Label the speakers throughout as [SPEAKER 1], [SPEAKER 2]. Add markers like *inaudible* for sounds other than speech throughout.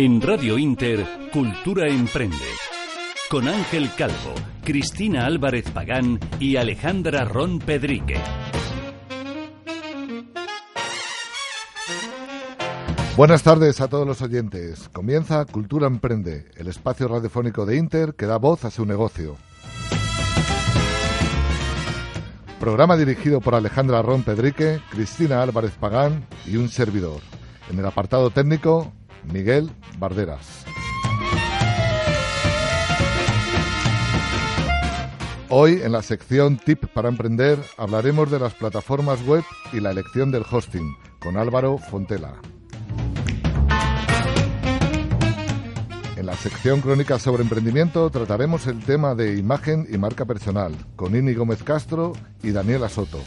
[SPEAKER 1] En Radio Inter, Cultura Emprende. Con Ángel Calvo, Cristina Álvarez Pagán y Alejandra Ron Pedrique.
[SPEAKER 2] Buenas tardes a todos los oyentes. Comienza Cultura Emprende, el espacio radiofónico de Inter que da voz a su negocio. Programa dirigido por Alejandra Ron Pedrique, Cristina Álvarez Pagán y un servidor. En el apartado técnico, Miguel Barderas. Hoy, en la sección Tip para Emprender, hablaremos de las plataformas web y la elección del hosting, con Álvaro Fontela. En la sección Crónicas sobre Emprendimiento trataremos el tema de imagen y marca personal, con Ini Gómez Castro y Daniela Soto.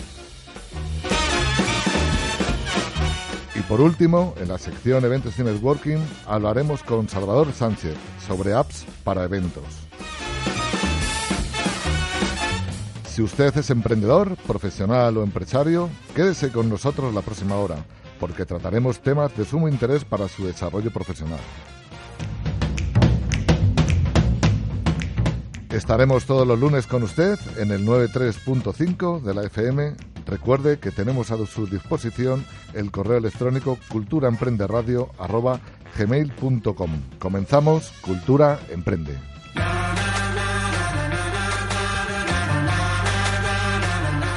[SPEAKER 2] Y por último, en la sección Eventos y Networking, hablaremos con Salvador Sánchez sobre apps para eventos. Si usted es emprendedor, profesional o empresario, quédese con nosotros la próxima hora, porque trataremos temas de sumo interés para su desarrollo profesional. Estaremos todos los lunes con usted en el 93.5 de la FM Recuerde que tenemos a su disposición el correo electrónico culturaemprenderadio.gmail.com. Comenzamos Cultura Emprende.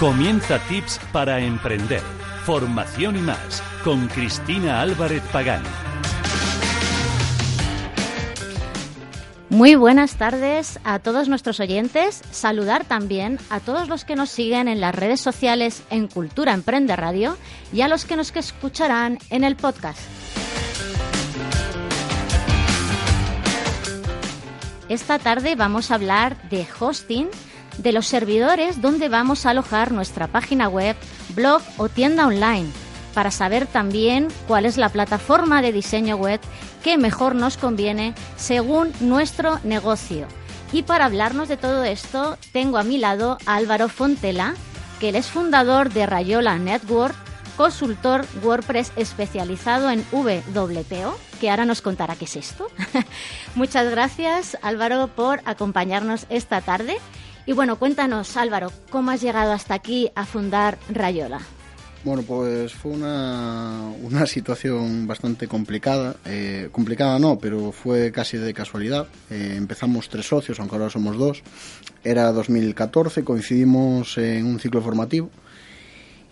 [SPEAKER 1] Comienza Tips para Emprender. Formación y más con Cristina Álvarez Pagán.
[SPEAKER 3] Muy buenas tardes a todos nuestros oyentes. Saludar también a todos los que nos siguen en las redes sociales en Cultura Emprende Radio y a los que nos escucharán en el podcast. Esta tarde vamos a hablar de hosting, de los servidores donde vamos a alojar nuestra página web, blog o tienda online, para saber también cuál es la plataforma de diseño web que mejor nos conviene según nuestro negocio. Y para hablarnos de todo esto, tengo a mi lado a Álvaro Fontela, que él es fundador de Rayola Network, consultor WordPress especializado en WPO, que ahora nos contará qué es esto. *laughs* Muchas gracias, Álvaro, por acompañarnos esta tarde. Y bueno, cuéntanos, Álvaro, ¿cómo has llegado hasta aquí a fundar Rayola?
[SPEAKER 4] Bueno, pues fue una, una situación bastante complicada. Eh, complicada no, pero fue casi de casualidad. Eh, empezamos tres socios, aunque ahora somos dos. Era 2014, coincidimos en un ciclo formativo.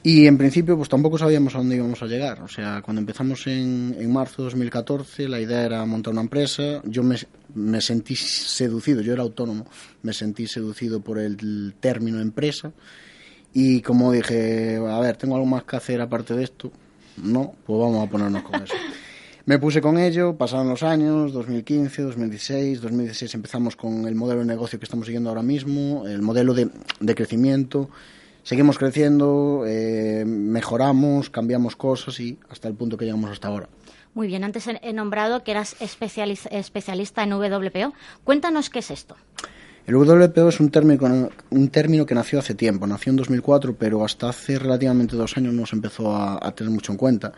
[SPEAKER 4] Y en principio, pues tampoco sabíamos a dónde íbamos a llegar. O sea, cuando empezamos en, en marzo de 2014, la idea era montar una empresa. Yo me, me sentí seducido, yo era autónomo, me sentí seducido por el término empresa y como dije, a ver, tengo algo más que hacer aparte de esto. No, pues vamos a ponernos con eso. *laughs* Me puse con ello, pasaron los años, 2015, 2016, 2016 empezamos con el modelo de negocio que estamos siguiendo ahora mismo, el modelo de, de crecimiento. Seguimos creciendo, eh, mejoramos, cambiamos cosas y hasta el punto que llegamos hasta ahora.
[SPEAKER 3] Muy bien, antes he nombrado que eras especialista en WPO. Cuéntanos qué es esto.
[SPEAKER 4] El WPO es un término, que nació hace tiempo, nació en 2004, pero hasta hace relativamente dos años no se empezó a, tener mucho en cuenta,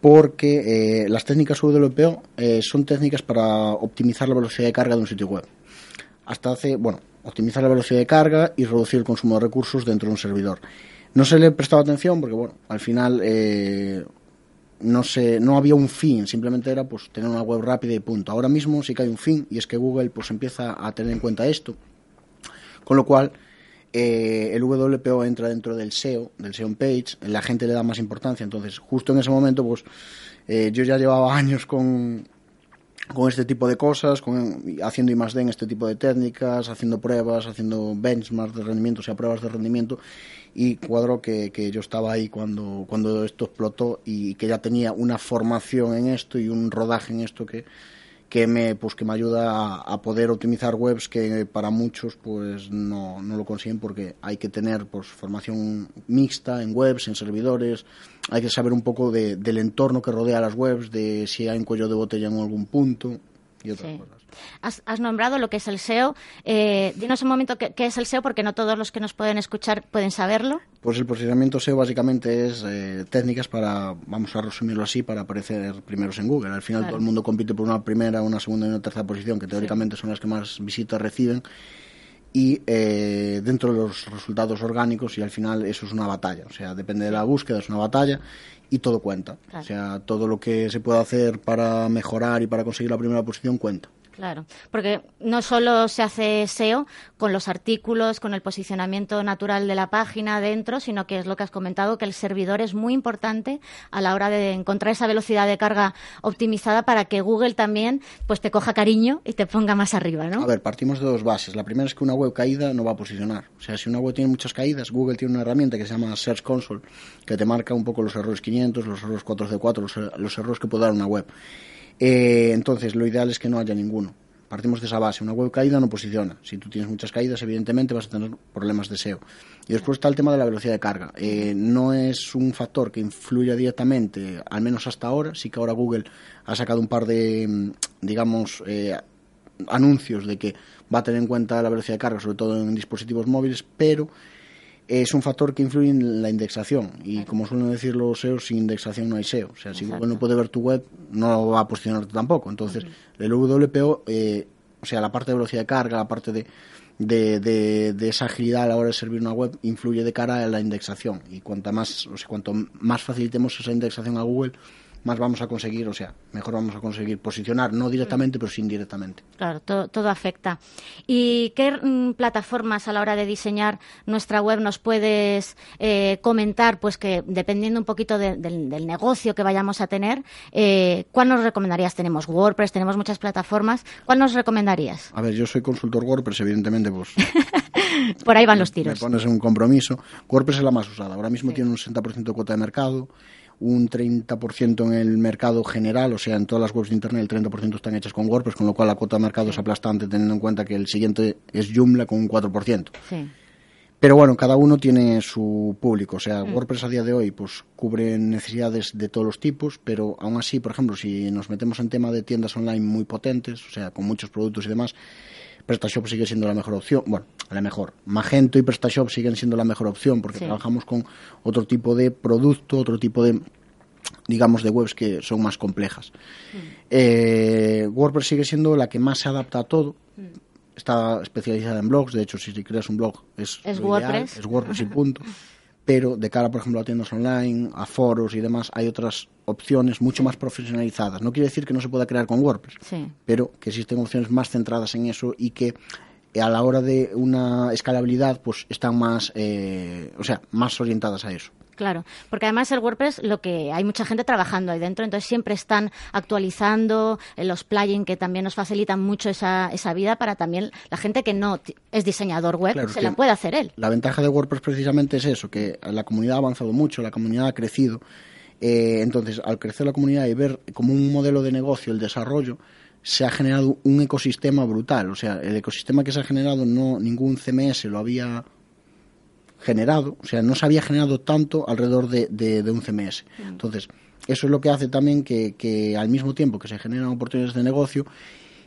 [SPEAKER 4] porque eh, las técnicas WPO eh, son técnicas para optimizar la velocidad de carga de un sitio web. Hasta hace, bueno, optimizar la velocidad de carga y reducir el consumo de recursos dentro de un servidor. No se le prestaba atención porque, bueno, al final eh, no se, no había un fin, simplemente era pues tener una web rápida y punto. Ahora mismo sí que hay un fin y es que Google pues empieza a tener en cuenta esto, con lo cual eh, el WPO entra dentro del SEO, del SEO page, la gente le da más importancia, entonces justo en ese momento pues eh, yo ya llevaba años con, con este tipo de cosas, con, haciendo I más D en este tipo de técnicas, haciendo pruebas, haciendo benchmarks de rendimiento, o sea, pruebas de rendimiento, y cuadro que, que, yo estaba ahí cuando, cuando esto explotó y que ya tenía una formación en esto y un rodaje en esto que, que me pues que me ayuda a, poder optimizar webs que para muchos pues no, no, lo consiguen porque hay que tener pues formación mixta en webs, en servidores, hay que saber un poco de, del entorno que rodea las webs, de si hay un cuello de botella en algún punto y otras cosas.
[SPEAKER 3] Has, nombrado lo que es el SEO. Eh, dinos un momento qué, es el SEO, porque no todos los que nos pueden escuchar pueden saberlo.
[SPEAKER 4] Pues el posicionamiento SEO básicamente es eh, técnicas para, vamos a resumirlo así, para aparecer primeros en Google. Al final todo el mundo compite por una primera, una segunda y una tercera posición, que teóricamente son las que más visitas reciben y eh, dentro de los resultados orgánicos y al final eso es una batalla, o sea, depende de la búsqueda, es una batalla y todo cuenta, o sea, todo lo que se puede hacer para mejorar y para conseguir la primera posición cuenta.
[SPEAKER 3] Claro, porque no solo se hace SEO con los artículos, con el posicionamiento natural de la página dentro, sino que es lo que has comentado, que el servidor es muy importante a la hora de encontrar esa velocidad de carga optimizada para que Google también pues te coja cariño y te ponga más arriba, ¿no?
[SPEAKER 4] A ver, partimos de dos bases. La primera es que una web caída no va a posicionar. O sea, si una web tiene muchas caídas, Google tiene una herramienta que se llama Search Console, que te marca un poco los errores 500, los errores 4C4, los, los errores que puede dar una web. Eh, entonces, lo ideal es que no haya ninguno. Partimos de esa base. Una web caída no posiciona. Si tú tienes muchas caídas, evidentemente vas a tener problemas de SEO. Y después está el tema de la velocidad de carga. Eh, no es un factor que influya directamente, al menos hasta ahora. Sí que ahora Google ha sacado un par de, mm, digamos, eh, anuncios de que va a tener en cuenta la velocidad de carga, sobre todo en dispositivos móviles, pero es un factor que influye en la indexación. Y como suelen decir los SEO, sin indexación no hay SEO. O sea, si Google no puede ver tu web, no va a posicionarte tampoco. Entonces, el WPO, eh, o sea, la parte de velocidad de carga, la parte de, de, de, esa agilidad a la hora de servir una web, influye de cara a la indexación. Y cuanto más, o sea, cuanto más facilitemos esa indexación a Google, más vamos a conseguir, o sea, mejor vamos a conseguir posicionar, no directamente, pero sí indirectamente.
[SPEAKER 3] Claro, todo, afecta. ¿Y qué mm, plataformas a la hora de diseñar nuestra web nos puedes eh, comentar? Pues que dependiendo un poquito del, negocio que vayamos a tener, eh, ¿cuál nos recomendarías? Tenemos WordPress, tenemos muchas plataformas. ¿Cuál nos recomendarías?
[SPEAKER 4] A ver, yo soy consultor WordPress, evidentemente, pues. *laughs*
[SPEAKER 3] Por ahí van los tiros.
[SPEAKER 4] Me pones un compromiso. WordPress es la más usada. Ahora mismo tiene un 60% de cuota de mercado un 30% en el mercado general, o sea, en todas las webs de Internet el 30% están hechas con WordPress, con lo cual la cuota de mercado es aplastante teniendo en cuenta que el siguiente es Joomla con un 4%. Pero bueno, cada uno tiene su público. O sea, mm. WordPress a día de hoy pues cubre necesidades de todos los tipos, pero aún así, por ejemplo, si nos metemos en tema de tiendas online muy potentes, o sea, con muchos productos y demás, PrestaShop sigue siendo la mejor opción. Bueno, la mejor. Magento y PrestaShop siguen siendo la mejor opción porque trabajamos con otro tipo de producto, otro tipo de digamos de webs que son más complejas. Mm. Eh, WordPress sigue siendo la que más se adapta a todo. Mm. Está especializada en blogs, de hecho si creas un blog es,
[SPEAKER 3] WordPress.
[SPEAKER 4] es WordPress y punto. *laughs* Pero de cara, por ejemplo, a tiendas online, a foros y demás, hay otras opciones mucho más profesionalizadas. No quiere decir que no se pueda crear con WordPress, pero que existen opciones más centradas en eso y que a la hora de una escalabilidad pues están más, eh, o sea, más orientadas a eso.
[SPEAKER 3] Claro, porque además el WordPress lo que hay mucha gente trabajando ahí dentro, entonces siempre están actualizando eh, los plugins que también nos facilitan mucho esa, esa vida para también la gente que no es diseñador web se la puede hacer él.
[SPEAKER 4] La ventaja de WordPress precisamente es eso, que la comunidad ha avanzado mucho, la comunidad ha crecido. Eh, entonces, al crecer la comunidad y ver como un modelo de negocio el desarrollo, se ha generado un ecosistema brutal. O sea, el ecosistema que se ha generado no ningún CMS lo había generado, o sea, no se había generado tanto alrededor de, de, un CMS. Mm. Entonces, eso es lo que hace también que, que, al mismo tiempo que se generan oportunidades de negocio,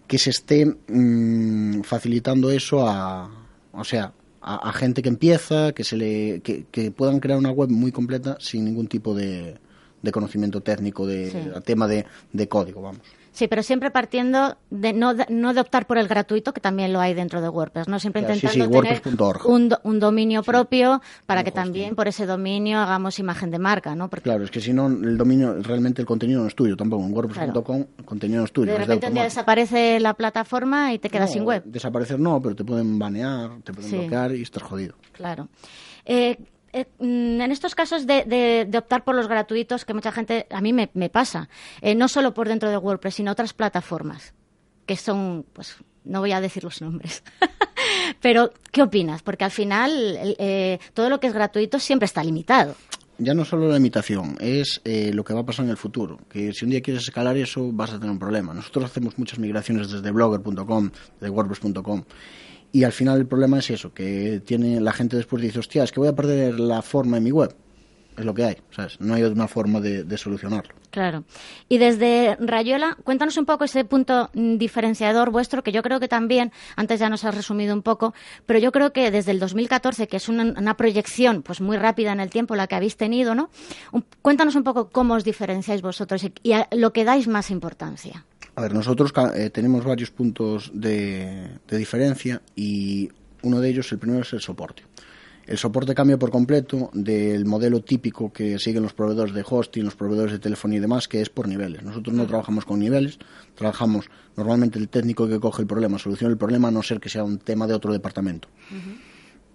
[SPEAKER 4] que se esté mm, facilitando eso a, o sea, a, gente que empieza, que se le, que, que, puedan crear una web muy completa sin ningún tipo de, de conocimiento técnico de tema de, de código, vamos.
[SPEAKER 3] Sí, pero siempre partiendo de no, no de optar por el gratuito, que también lo hay dentro de WordPress, ¿no? Siempre intentando tener un, un, dominio propio para que también por ese dominio hagamos imagen de marca, ¿no?
[SPEAKER 4] Porque... Claro, es que si no, el dominio, realmente el contenido no es tuyo tampoco. En WordPress.com el contenido no es tuyo.
[SPEAKER 3] De repente un día desaparece la plataforma y te quedas sin web.
[SPEAKER 4] Desaparecer no, pero te pueden banear, te pueden bloquear y estás jodido.
[SPEAKER 3] Claro. Eh, eh, mm, en estos casos de, optar por los gratuitos, que mucha gente, a mí me, pasa, eh, no solo por dentro de WordPress, sino otras plataformas, que son, pues, no voy a decir los nombres. *laughs* Pero, ¿qué opinas? Porque al final eh, todo lo que es gratuito siempre está limitado.
[SPEAKER 4] Ya no solo la limitación, es lo que va a pasar en el futuro. Que si un día quieres escalar eso, vas a tener un problema. Nosotros hacemos muchas migraciones desde blogger.com, de WordPress.com y al final el problema es eso, que tiene la gente después dice, hostia, es que voy a perder la forma en mi web. es lo que hay, ¿sabes? No hay otra forma de, solucionarlo.
[SPEAKER 3] Claro. Y desde Rayuela, cuéntanos un poco ese punto mm, diferenciador vuestro, que yo creo que también, antes ya nos has resumido un poco, pero yo creo que desde el 2014, que es una, proyección pues muy rápida en el tiempo la que habéis tenido, ¿no? cuéntanos un poco cómo os diferenciáis vosotros y, a lo que dais más importancia.
[SPEAKER 4] A ver, nosotros eh, tenemos varios puntos de diferencia y uno de ellos, el primero es el soporte. El soporte cambia por completo del modelo típico que siguen los proveedores de hosting, los proveedores de telefonía y demás, que es por niveles. Nosotros no trabajamos con niveles, trabajamos normalmente el técnico que coge el problema, soluciona el problema, a no ser que sea un tema de otro departamento.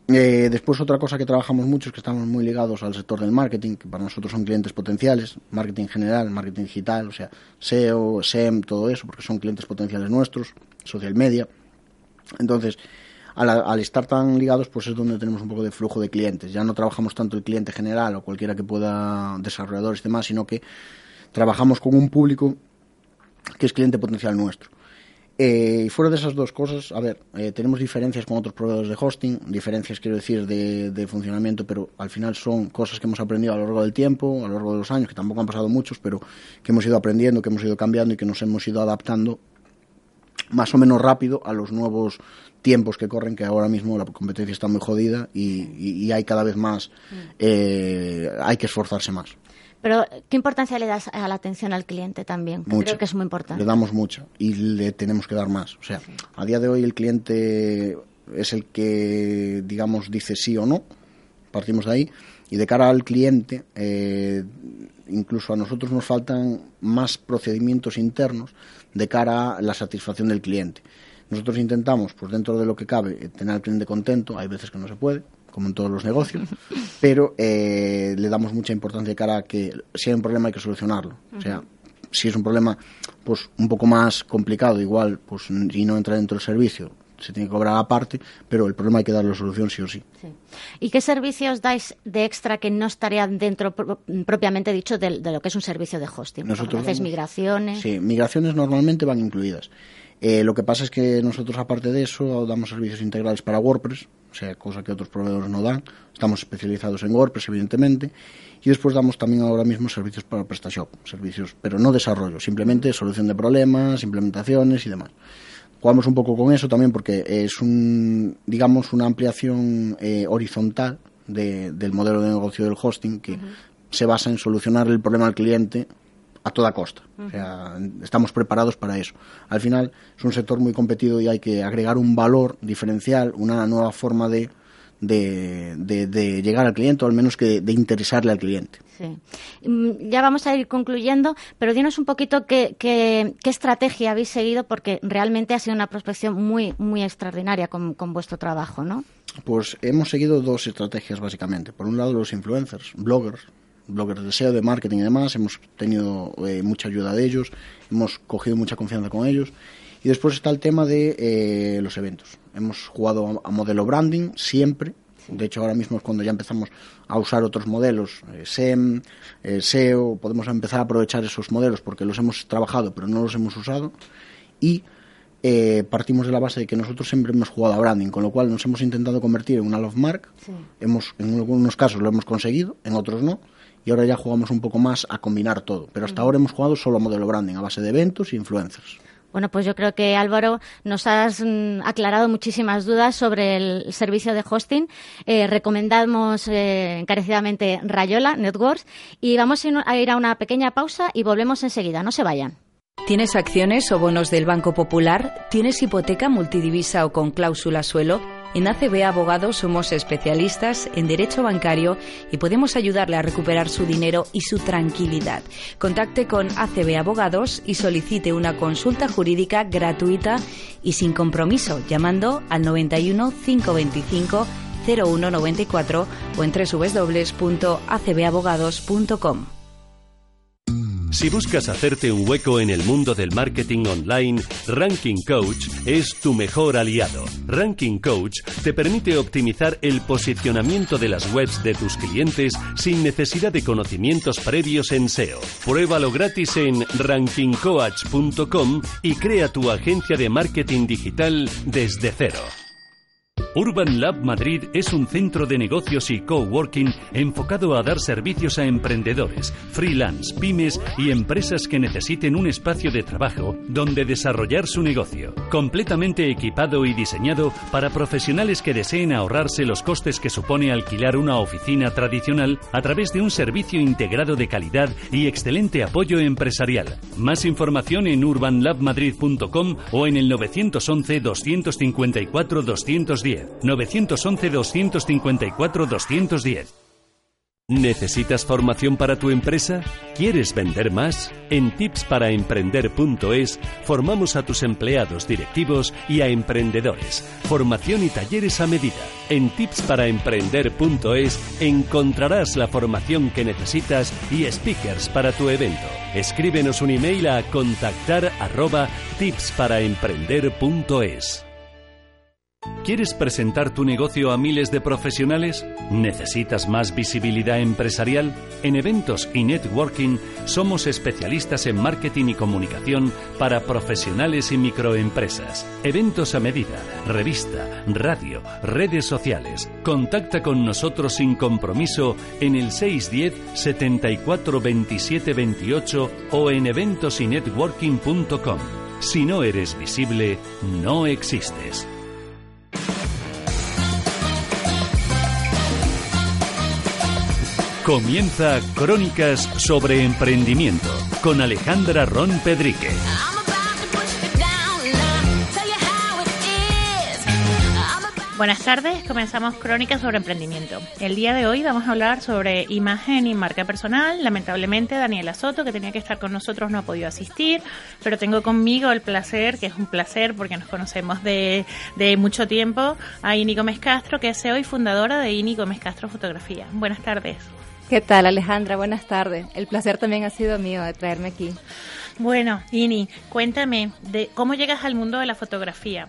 [SPEAKER 4] Eh, después otra cosa que trabajamos mucho es que estamos muy ligados al sector del marketing, que para nosotros son clientes potenciales, marketing general, marketing digital, o sea, SEO, SEM, todo eso, porque son clientes potenciales nuestros, social media. Entonces, al, estar tan ligados, pues es donde tenemos un poco de flujo de clientes. Ya no trabajamos tanto el cliente general o cualquiera que pueda, desarrolladores y demás, sino que trabajamos con un público que es cliente potencial nuestro. Eh, y fuera de esas dos cosas, a ver, eh, tenemos diferencias con otros proveedores de hosting, diferencias quiero decir de, de, funcionamiento, pero al final son cosas que hemos aprendido a lo largo del tiempo, a lo largo de los años, que tampoco han pasado muchos, pero que hemos ido aprendiendo, que hemos ido cambiando y que nos hemos ido adaptando más o menos rápido a los nuevos tiempos que corren, que ahora mismo la competencia está muy jodida y, hay cada vez más, eh, hay que esforzarse más.
[SPEAKER 3] Pero, ¿qué importancia le das a la atención al cliente también? Creo que es muy importante.
[SPEAKER 4] Le damos mucho y le tenemos que dar más. O sea, a día de hoy el cliente es el que, digamos, dice sí o no. Partimos de ahí. Y de cara al cliente, eh, incluso a nosotros nos faltan más procedimientos internos de cara a la satisfacción del cliente. Nosotros intentamos, pues dentro de lo que cabe, eh, tener al cliente contento. Hay veces que no se puede, como en todos los negocios, pero eh, le damos mucha importancia de cara a que si hay un problema hay que solucionarlo. O sea, si es un problema pues un poco más complicado, igual, pues y no entra dentro del servicio, se tiene que cobrar aparte, pero el problema hay que darle solución sí o sí.
[SPEAKER 3] ¿Y qué servicios dais de extra que no estarían dentro propiamente dicho de, lo que es un servicio de hosting? Nosotros ¿Haces migraciones?
[SPEAKER 4] Sí, migraciones normalmente van incluidas. Eh, lo que pasa es que nosotros, aparte de eso, damos servicios integrales para WordPress, o sea, cosa que otros proveedores no dan. Estamos especializados en WordPress, evidentemente. Y después damos también ahora mismo servicios para PrestaShop, servicios, pero no desarrollo, simplemente solución de problemas, implementaciones y demás jugamos un poco con eso también porque es un, digamos, una ampliación eh, horizontal del modelo de negocio del hosting que se basa en solucionar el problema al cliente a toda costa. O sea, estamos preparados para eso. Al final es un sector muy competido y hay que agregar un valor diferencial, una nueva forma de, de, llegar al cliente o al menos que de interesarle al cliente.
[SPEAKER 3] Sí. Mm, ya vamos a ir concluyendo, pero dinos un poquito qué, qué, estrategia habéis seguido, porque realmente ha sido una prospección muy, muy extraordinaria con, vuestro trabajo, ¿no?
[SPEAKER 4] Pues hemos seguido dos estrategias básicamente. Por un lado, los influencers, bloggers, bloggers de SEO, de marketing y demás. Hemos tenido eh, mucha ayuda de ellos, hemos cogido mucha confianza con ellos. Y después está el tema de eh, los eventos. Hemos jugado a modelo branding siempre, de hecho, ahora mismo es cuando ya empezamos a usar otros modelos, eh, SEM, eh, SEO, podemos empezar a aprovechar esos modelos porque los hemos trabajado pero no los hemos usado y eh, partimos de la base de que nosotros siempre hemos jugado a branding, con lo cual nos hemos intentado convertir en una love mark. Hemos, en algunos casos lo hemos conseguido, en otros no. Y ahora ya jugamos un poco más a combinar todo. Pero hasta ahora hemos jugado solo a modelo branding, a base de eventos e influencers.
[SPEAKER 3] Bueno, pues yo creo que Álvaro nos has mm, aclarado muchísimas dudas sobre el servicio de hosting. Eh, recomendamos eh, encarecidamente Rayola Networks y vamos a ir a una pequeña pausa y volvemos enseguida. No se vayan.
[SPEAKER 5] ¿Tienes acciones o bonos del Banco Popular? ¿Tienes hipoteca multidivisa o con cláusula suelo? En ACB Abogados somos especialistas en derecho bancario y podemos ayudarle a recuperar su dinero y su tranquilidad. Contacte con ACB Abogados y solicite una consulta jurídica gratuita y sin compromiso llamando al 91 525 0194 o en www.acbabogados.com.
[SPEAKER 1] Si buscas hacerte un hueco en el mundo del marketing online, Ranking Coach es tu mejor aliado. Ranking Coach te permite optimizar el posicionamiento de las webs de tus clientes sin necesidad de conocimientos previos en SEO. Pruébalo gratis en rankingcoach.com y crea tu agencia de marketing digital desde cero. Urban Lab Madrid es un centro de negocios y coworking enfocado a dar servicios a emprendedores, freelance, pymes y empresas que necesiten un espacio de trabajo donde desarrollar su negocio. Completamente equipado y diseñado para profesionales que deseen ahorrarse los costes que supone alquilar una oficina tradicional a través de un servicio integrado de calidad y excelente apoyo empresarial. Más información en urbanlabmadrid.com o en el 911 254 210. 911-254-210. ¿Necesitas formación para tu empresa? ¿Quieres vender más? En tipsparaemprender.es formamos a tus empleados directivos y a emprendedores. Formación y talleres a medida. En tipsparaemprender.es encontrarás la formación que necesitas y speakers para tu evento. Escríbenos un email a contactar arroba tipsparaemprender.es. ¿Quieres presentar tu negocio a miles de profesionales? ¿Necesitas más visibilidad empresarial? En eventos y networking somos especialistas en marketing y comunicación para profesionales y microempresas. Eventos a medida, revista, radio, redes sociales. Contacta con nosotros sin compromiso en el 610 74 27 28 o en eventosinetworking.com. Si no eres visible, no existes. Comienza Crónicas sobre Emprendimiento con Alejandra Ron Pedrique.
[SPEAKER 6] Buenas tardes, comenzamos Crónicas sobre Emprendimiento. El día de hoy vamos a hablar sobre imagen y marca personal. Lamentablemente Daniela Soto, que tenía que estar con nosotros, no ha podido asistir, pero tengo conmigo el placer, que es un placer porque nos conocemos de, de mucho tiempo, a Ini Gómez Castro, que es CEO y fundadora de Ini Gómez Castro Fotografía. Buenas tardes.
[SPEAKER 7] ¿Qué tal, Alejandra? Buenas tardes. El placer también ha sido mío de traerme aquí.
[SPEAKER 6] Bueno, Ini, cuéntame de cómo llegas al mundo de la fotografía.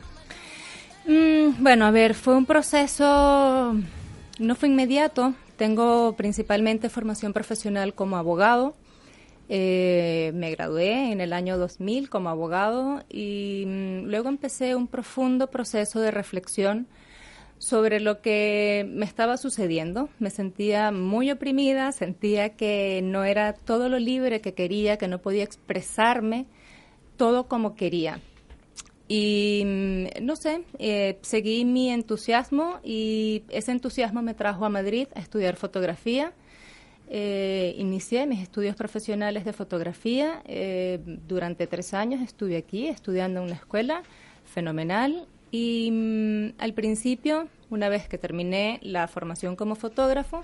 [SPEAKER 7] Mm, bueno, a ver, fue un proceso, no fue inmediato. Tengo principalmente formación profesional como abogado. Eh, me gradué en el año 2000 como abogado y mm, luego empecé un profundo proceso de reflexión sobre lo que me estaba sucediendo. Me sentía muy oprimida, sentía que no era todo lo libre que quería, que no podía expresarme todo como quería. Y mm, no sé, eh, seguí mi entusiasmo y ese entusiasmo me trajo a Madrid a estudiar fotografía. Eh, inicié mis estudios profesionales de fotografía. Eh, durante tres años estuve aquí estudiando en una escuela fenomenal y mm, al principio, una vez que terminé la formación como fotógrafo,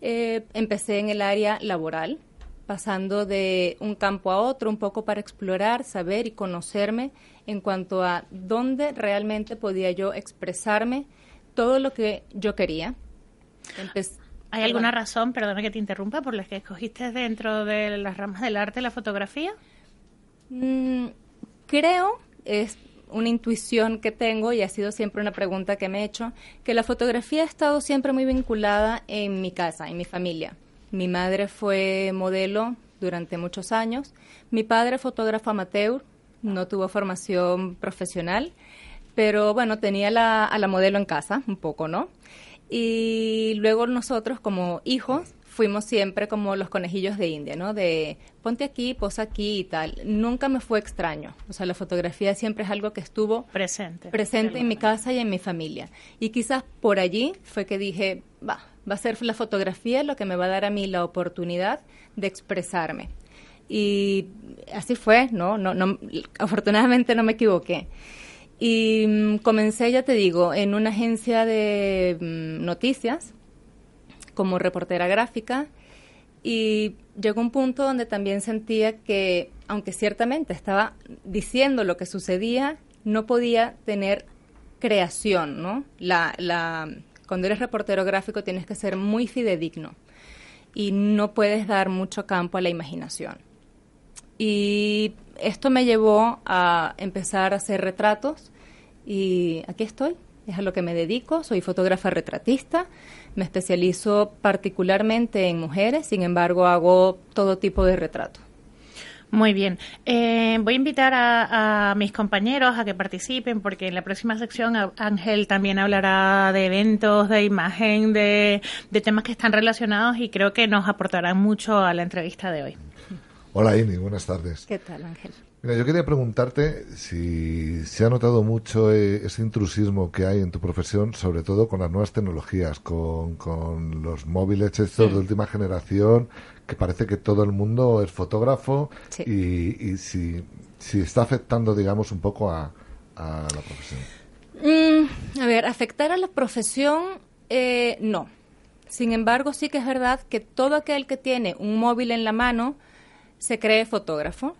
[SPEAKER 7] eh, empecé en el área laboral, pasando de un campo a otro, un poco para explorar, saber y conocerme en cuanto a dónde realmente podía yo expresarme todo lo que yo quería.
[SPEAKER 6] ¿Hay alguna razón, perdona que te interrumpa, por la que escogiste dentro de las ramas del arte la fotografía?
[SPEAKER 7] Mm, creo, es una intuición que tengo y ha sido siempre una pregunta que me he hecho, que la fotografía ha estado siempre muy vinculada en mi casa, en mi familia. Mi madre fue modelo durante muchos años, mi padre fotógrafo amateur, no tuvo formación profesional, pero bueno, tenía la, a la modelo en casa, un poco, ¿no? Y luego nosotros como hijos fuimos siempre como los conejillos de India, ¿no? De ponte aquí, posa aquí y tal. Nunca me fue extraño. O sea, la fotografía siempre es algo que estuvo
[SPEAKER 6] presente,
[SPEAKER 7] presente en mi casa y en mi familia. Y quizás por allí fue que dije, va, va a ser la fotografía lo que me va a dar a mí la oportunidad de expresarme. Y así fue, ¿no? no, no afortunadamente no me equivoqué. Y mm, comencé, ya te digo, en una agencia de mm, noticias como reportera gráfica y llegó un punto donde también sentía que, aunque ciertamente estaba diciendo lo que sucedía, no podía tener creación, ¿no? La, la, cuando eres reportero gráfico tienes que ser muy fidedigno y no puedes dar mucho campo a la imaginación. Y esto me llevó a empezar a hacer retratos y aquí estoy, es a lo que me dedico, soy fotógrafa retratista, me especializo particularmente en mujeres, sin embargo hago todo tipo de retrato.
[SPEAKER 6] Muy bien. Eh, voy a invitar a, mis compañeros a que participen porque en la próxima sección Ángel también hablará de eventos, de imagen, de, de temas que están relacionados y creo que nos aportarán mucho a la entrevista de hoy.
[SPEAKER 2] Hola Ini, buenas tardes.
[SPEAKER 7] ¿Qué tal Ángel?
[SPEAKER 2] Mira, yo quería preguntarte si se ha notado mucho eh, ese intrusismo que hay en tu profesión, sobre todo con las nuevas tecnologías, con, con los móviles estos de última generación, que parece que todo el mundo es fotógrafo y, y si, si, está afectando, digamos, un poco a, a la profesión.
[SPEAKER 7] Mm, a ver, afectar a la profesión, eh, no. Sin embargo, sí que es verdad que todo aquel que tiene un móvil en la mano se cree fotógrafo.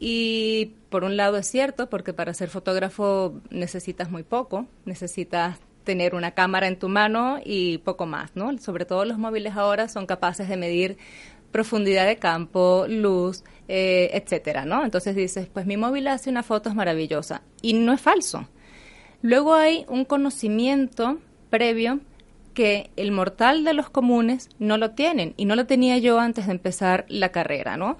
[SPEAKER 7] Y por un lado es cierto, porque para ser fotógrafo necesitas muy poco, necesitas tener una cámara en tu mano y poco más, ¿no? Sobre todo los móviles ahora son capaces de medir profundidad de campo, luz, eh, etcétera, ¿no? Entonces dices, pues mi móvil hace una foto maravillosa y no es falso. Luego hay un conocimiento previo que el mortal de los comunes no lo tienen y no lo tenía yo antes de empezar la carrera, ¿no?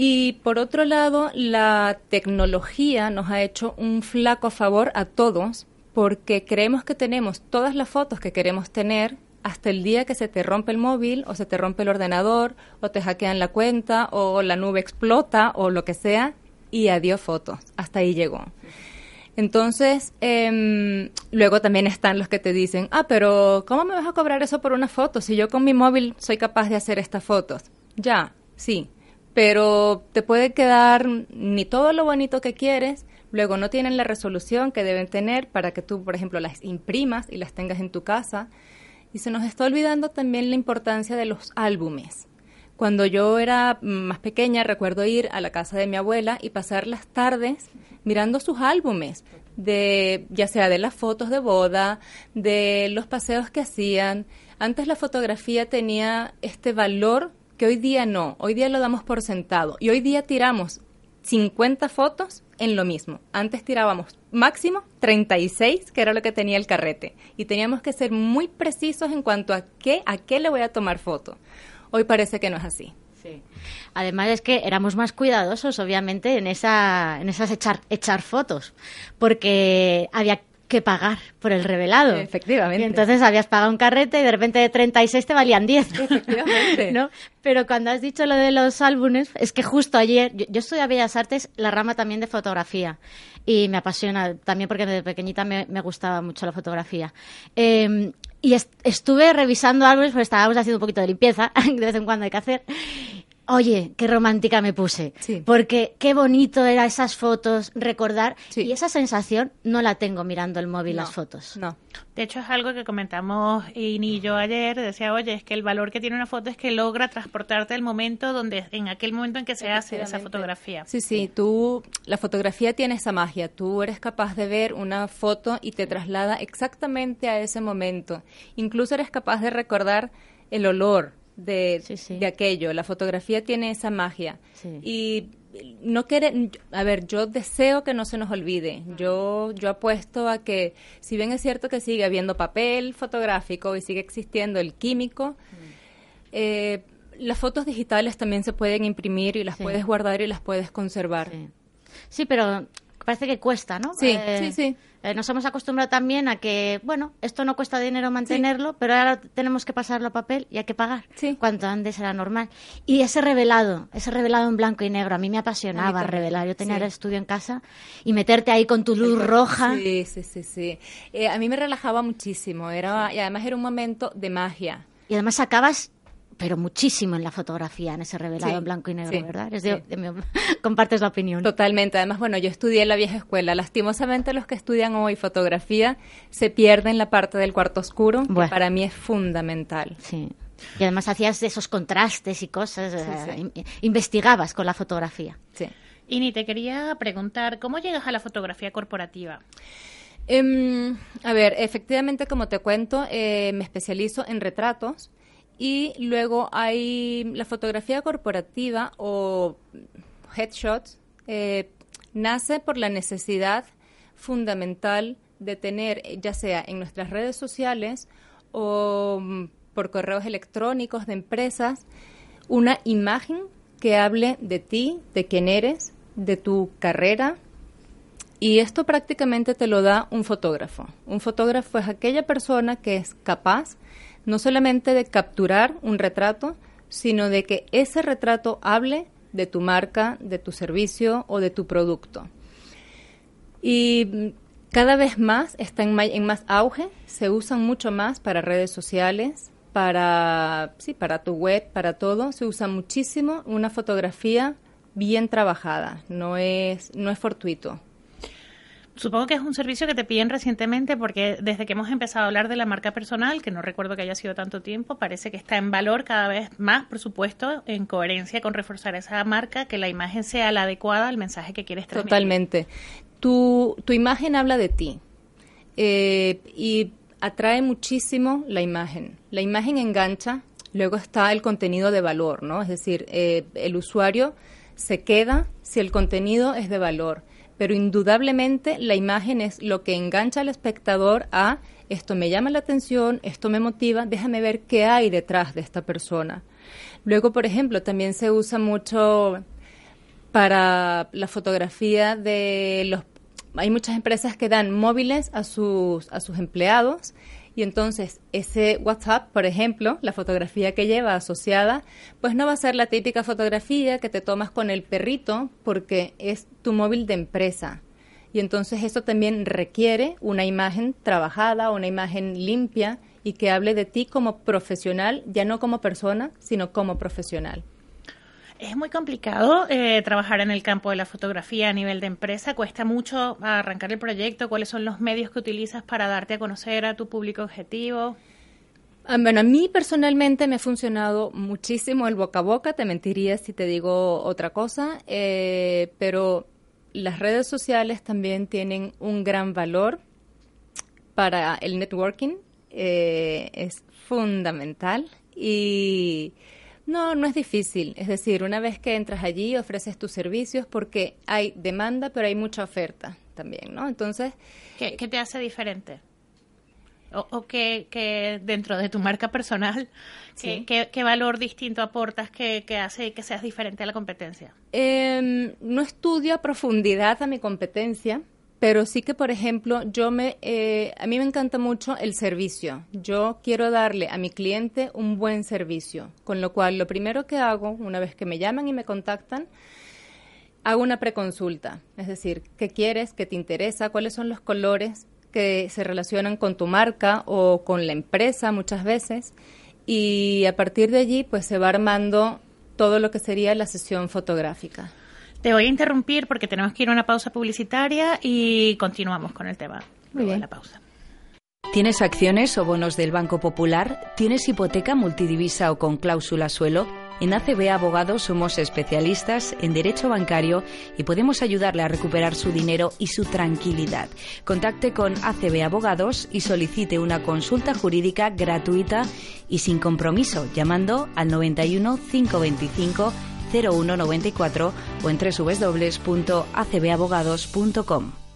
[SPEAKER 7] Y por otro lado, la tecnología nos ha hecho un flaco favor a todos porque creemos que tenemos todas las fotos que queremos tener hasta el día que se te rompe el móvil o se te rompe el ordenador o te hackean la cuenta o la nube explota o lo que sea y adiós fotos. Hasta ahí llegó. Entonces, em, luego también están los que te dicen, ah, pero ¿cómo me vas a cobrar eso por una foto si yo con mi móvil soy capaz de hacer estas fotos? Ya, sí, pero te puede quedar ni todo lo bonito que quieres, luego no tienen la resolución que deben tener para que tú, por ejemplo, las imprimas y las tengas en tu casa. Y se nos está olvidando también la importancia de los álbumes. Cuando yo era más pequeña recuerdo ir a la casa de mi abuela y pasar las tardes mirando sus álbumes, de ya sea de las fotos de boda, de los paseos que hacían. Antes la fotografía tenía este valor que hoy día no, hoy día lo damos por sentado y hoy día tiramos 50 fotos en lo mismo. Antes tirábamos máximo 36, que era lo que tenía el carrete, y teníamos que ser muy precisos en cuanto a qué a qué le voy a tomar foto. Hoy parece que no es así.
[SPEAKER 3] Sí. Además es que éramos más cuidadosos, obviamente, en esa, en esas echar, echar fotos, porque había que pagar por el revelado.
[SPEAKER 7] Efectivamente.
[SPEAKER 3] Y entonces habías pagado un carrete y de repente de 36 te valían 10. Efectivamente. *laughs* ¿No? Pero cuando has dicho lo de los álbumes, es que justo ayer, yo, yo estudié Bellas Artes, la rama también de fotografía. Y me apasiona también porque desde pequeñita me, gustaba mucho la fotografía. Em, y estuve revisando álbumes, pues estábamos haciendo un poquito de limpieza, *laughs* de vez en cuando hay que hacer. Oye, qué romántica me puse. Porque qué bonito eran esas fotos, recordar. Y esa sensación no la tengo mirando el móvil las fotos.
[SPEAKER 6] No. De hecho, es algo que comentamos y yo ayer. Decía, oye, es que el valor que tiene una foto es que logra transportarte al momento donde, en aquel momento en que se hace esa fotografía.
[SPEAKER 7] Sí, sí, tú, la fotografía tiene esa magia. Tú eres capaz de ver una foto y te traslada exactamente a ese momento. Incluso eres capaz de recordar el olor, de, de aquello. La fotografía tiene esa magia. Y no quiere, a ver, yo deseo que no se nos olvide. Yo, yo apuesto a que, si bien es cierto que sigue habiendo papel fotográfico y sigue existiendo el químico, eh, las fotos digitales también se pueden imprimir y las puedes guardar y las puedes conservar.
[SPEAKER 3] Sí, pero parece que cuesta, ¿no?
[SPEAKER 7] Sí, eh, sí, sí.
[SPEAKER 3] Eh, nos hemos acostumbrado también a que, bueno, esto no cuesta dinero mantenerlo, pero ahora tenemos que pasarlo a papel y hay que pagar. Sí. Cuanto antes era normal. Y ese revelado, ese revelado en blanco y negro, a mí me apasionaba revelar. Yo tenía el estudio en casa y meterte ahí con tu luz roja.
[SPEAKER 7] Sí, sí, sí, sí. Eh, a mí me relajaba muchísimo. Era, y además era un momento de magia.
[SPEAKER 3] Y además acabas pero muchísimo en la fotografía, en ese revelado en blanco y negro, ¿verdad? *laughs* compartes la opinión.
[SPEAKER 7] Totalmente. Además, bueno, yo estudié en la vieja escuela. Lastimosamente, los que estudian hoy fotografía se pierden la parte del cuarto oscuro, que para mí es fundamental.
[SPEAKER 3] Sí. Y además hacías esos contrastes y cosas, eh, investigabas con la fotografía.
[SPEAKER 6] Sí. Y ni te quería preguntar, ¿cómo llegas a la fotografía corporativa?
[SPEAKER 7] Em, a ver, efectivamente, como te cuento, eh, me especializo en retratos y luego hay la fotografía corporativa o headshots, eh, nace por la necesidad fundamental de tener, ya sea en nuestras redes sociales o mm, por correos electrónicos de empresas, una imagen que hable de ti, de quién eres, de tu carrera. Y esto prácticamente te lo da un fotógrafo. Un fotógrafo es aquella persona que es capaz no solamente de capturar un retrato, sino de que ese retrato hable de tu marca, de tu servicio o de tu producto. Y cada vez más está en, más auge, se usan mucho más para redes sociales, para, sí, para tu web, para todo, se usa muchísimo una fotografía bien trabajada, no es, no es fortuito.
[SPEAKER 6] Supongo que es un servicio que te piden recientemente porque desde que hemos empezado a hablar de la marca personal, que no recuerdo que haya sido tanto tiempo, parece que está en valor cada vez más, por supuesto, en coherencia con reforzar esa marca, que la imagen sea la adecuada al mensaje que quieres transmitir.
[SPEAKER 7] Totalmente. Tu, tu imagen habla de ti eh, y atrae muchísimo la imagen. La imagen engancha, luego está el contenido de valor, ¿no? Es decir, eh, el usuario se queda si el contenido es de valor pero indudablemente la imagen es lo que engancha al espectador a esto me llama la atención, esto me motiva, déjame ver qué hay detrás de esta persona. Luego, por ejemplo, también se usa mucho para la fotografía de los hay muchas empresas que dan móviles a sus a sus empleados y entonces ese WhatsApp, por ejemplo, la fotografía que lleva asociada, pues no va a ser la típica fotografía que te tomas con el perrito porque es tu móvil de empresa. Y entonces eso también requiere una imagen trabajada, una imagen limpia y que hable de ti como profesional, ya no como persona, sino como profesional.
[SPEAKER 6] Es muy complicado eh, trabajar en el campo de la fotografía a nivel de empresa. Cuesta mucho arrancar el proyecto. ¿Cuáles son los medios que utilizas para darte a conocer a tu público objetivo?
[SPEAKER 7] Ah, bueno, a mí personalmente me ha funcionado muchísimo el boca a boca. Te mentiría si te digo otra cosa. Eh, pero las redes sociales también tienen un gran valor para el networking. Eh, es fundamental. Y no, no es difícil. Es decir, una vez que entras allí, ofreces tus servicios porque hay demanda, pero hay mucha oferta también, ¿no? Entonces...
[SPEAKER 6] ¿Qué, te hace diferente? ¿O, o que, dentro de tu marca personal, ¿qué, valor distinto aportas que, hace que seas diferente a la competencia?
[SPEAKER 7] Em, no estudio a profundidad a mi competencia, pero sí que, por ejemplo, yo me, eh, a mí me encanta mucho el servicio. Yo quiero darle a mi cliente un buen servicio, con lo cual lo primero que hago, una vez que me llaman y me contactan, hago una preconsulta, es decir, ¿qué quieres? ¿Qué te interesa? ¿Cuáles son los colores que se relacionan con tu marca o con la empresa muchas veces? Y a partir de allí, pues se va armando todo lo que sería la sesión fotográfica.
[SPEAKER 6] Te voy a interrumpir porque tenemos que ir a una pausa publicitaria y continuamos con el tema. Muy bien. la pausa.
[SPEAKER 5] ¿Tienes acciones o bonos del Banco Popular? ¿Tienes hipoteca multidivisa o con cláusula suelo? En ACB Abogados somos especialistas en derecho bancario y podemos ayudarle a recuperar su dinero y su tranquilidad. Contacte con ACB Abogados y solicite una consulta jurídica gratuita y sin compromiso llamando al 91 525 0194 o en www.acbabogados.com.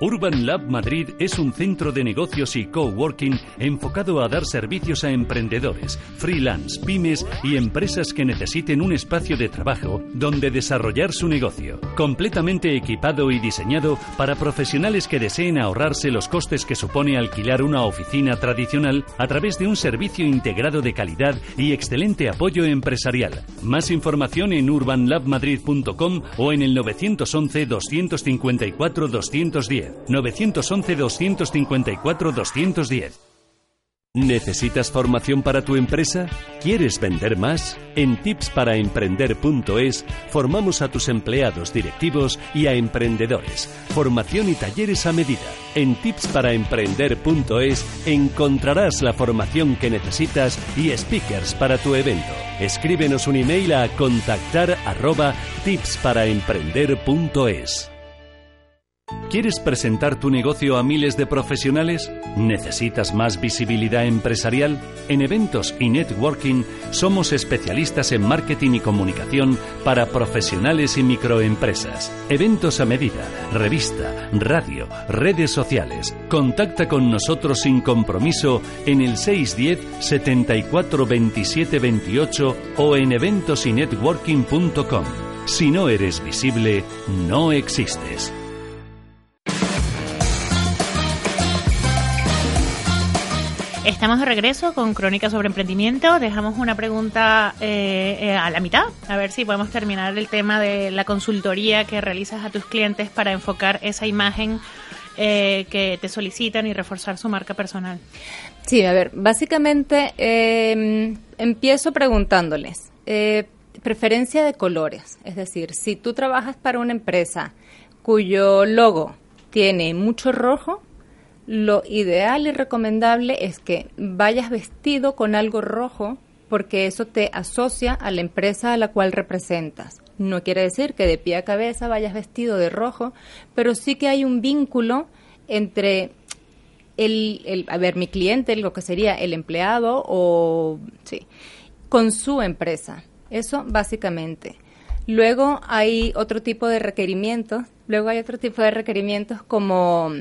[SPEAKER 1] Urban Lab Madrid es un centro de negocios y coworking enfocado a dar servicios a emprendedores, freelance, pymes y empresas que necesiten un espacio de trabajo donde desarrollar su negocio. Completamente equipado y diseñado para profesionales que deseen ahorrarse los costes que supone alquilar una oficina tradicional a través de un servicio integrado de calidad y excelente apoyo empresarial. Más información en urbanlabmadrid.com o en el 911 254 210. 911-254-210. ¿Necesitas formación para tu empresa? ¿Quieres vender más? En tipsparaemprender.es formamos a tus empleados directivos y a emprendedores. Formación y talleres a medida. En tipsparaemprender.es encontrarás la formación que necesitas y speakers para tu evento. Escríbenos un email a contactar tipsparaemprender.es. ¿Quieres presentar tu negocio a miles de profesionales? ¿Necesitas más visibilidad empresarial? En eventos y networking somos especialistas en marketing y comunicación para profesionales y microempresas. Eventos a medida, revista, radio, redes sociales. Contacta con nosotros sin compromiso en el 610 74 27 28 o en eventosinetworking.com. Si no eres visible, no existes.
[SPEAKER 6] Estamos de regreso con Crónica sobre Emprendimiento. Dejamos una pregunta eh, eh, a la mitad, a ver si podemos terminar el tema de la consultoría que realizas a tus clientes para enfocar esa imagen eh, que te solicitan y reforzar su marca personal.
[SPEAKER 7] Sí, a ver, básicamente em, empiezo preguntándoles, preferencia de colores, es decir, si tú trabajas para una empresa cuyo logo tiene mucho rojo, lo ideal y recomendable es que vayas vestido con algo rojo porque eso te asocia a la empresa a la cual representas. No quiere decir que de pie a cabeza vayas vestido de rojo, pero sí que hay un vínculo entre el, el a ver, mi cliente, lo que sería el empleado o sí, con su empresa. Eso básicamente. Luego hay otro tipo de requerimientos, luego hay otro tipo de requerimientos como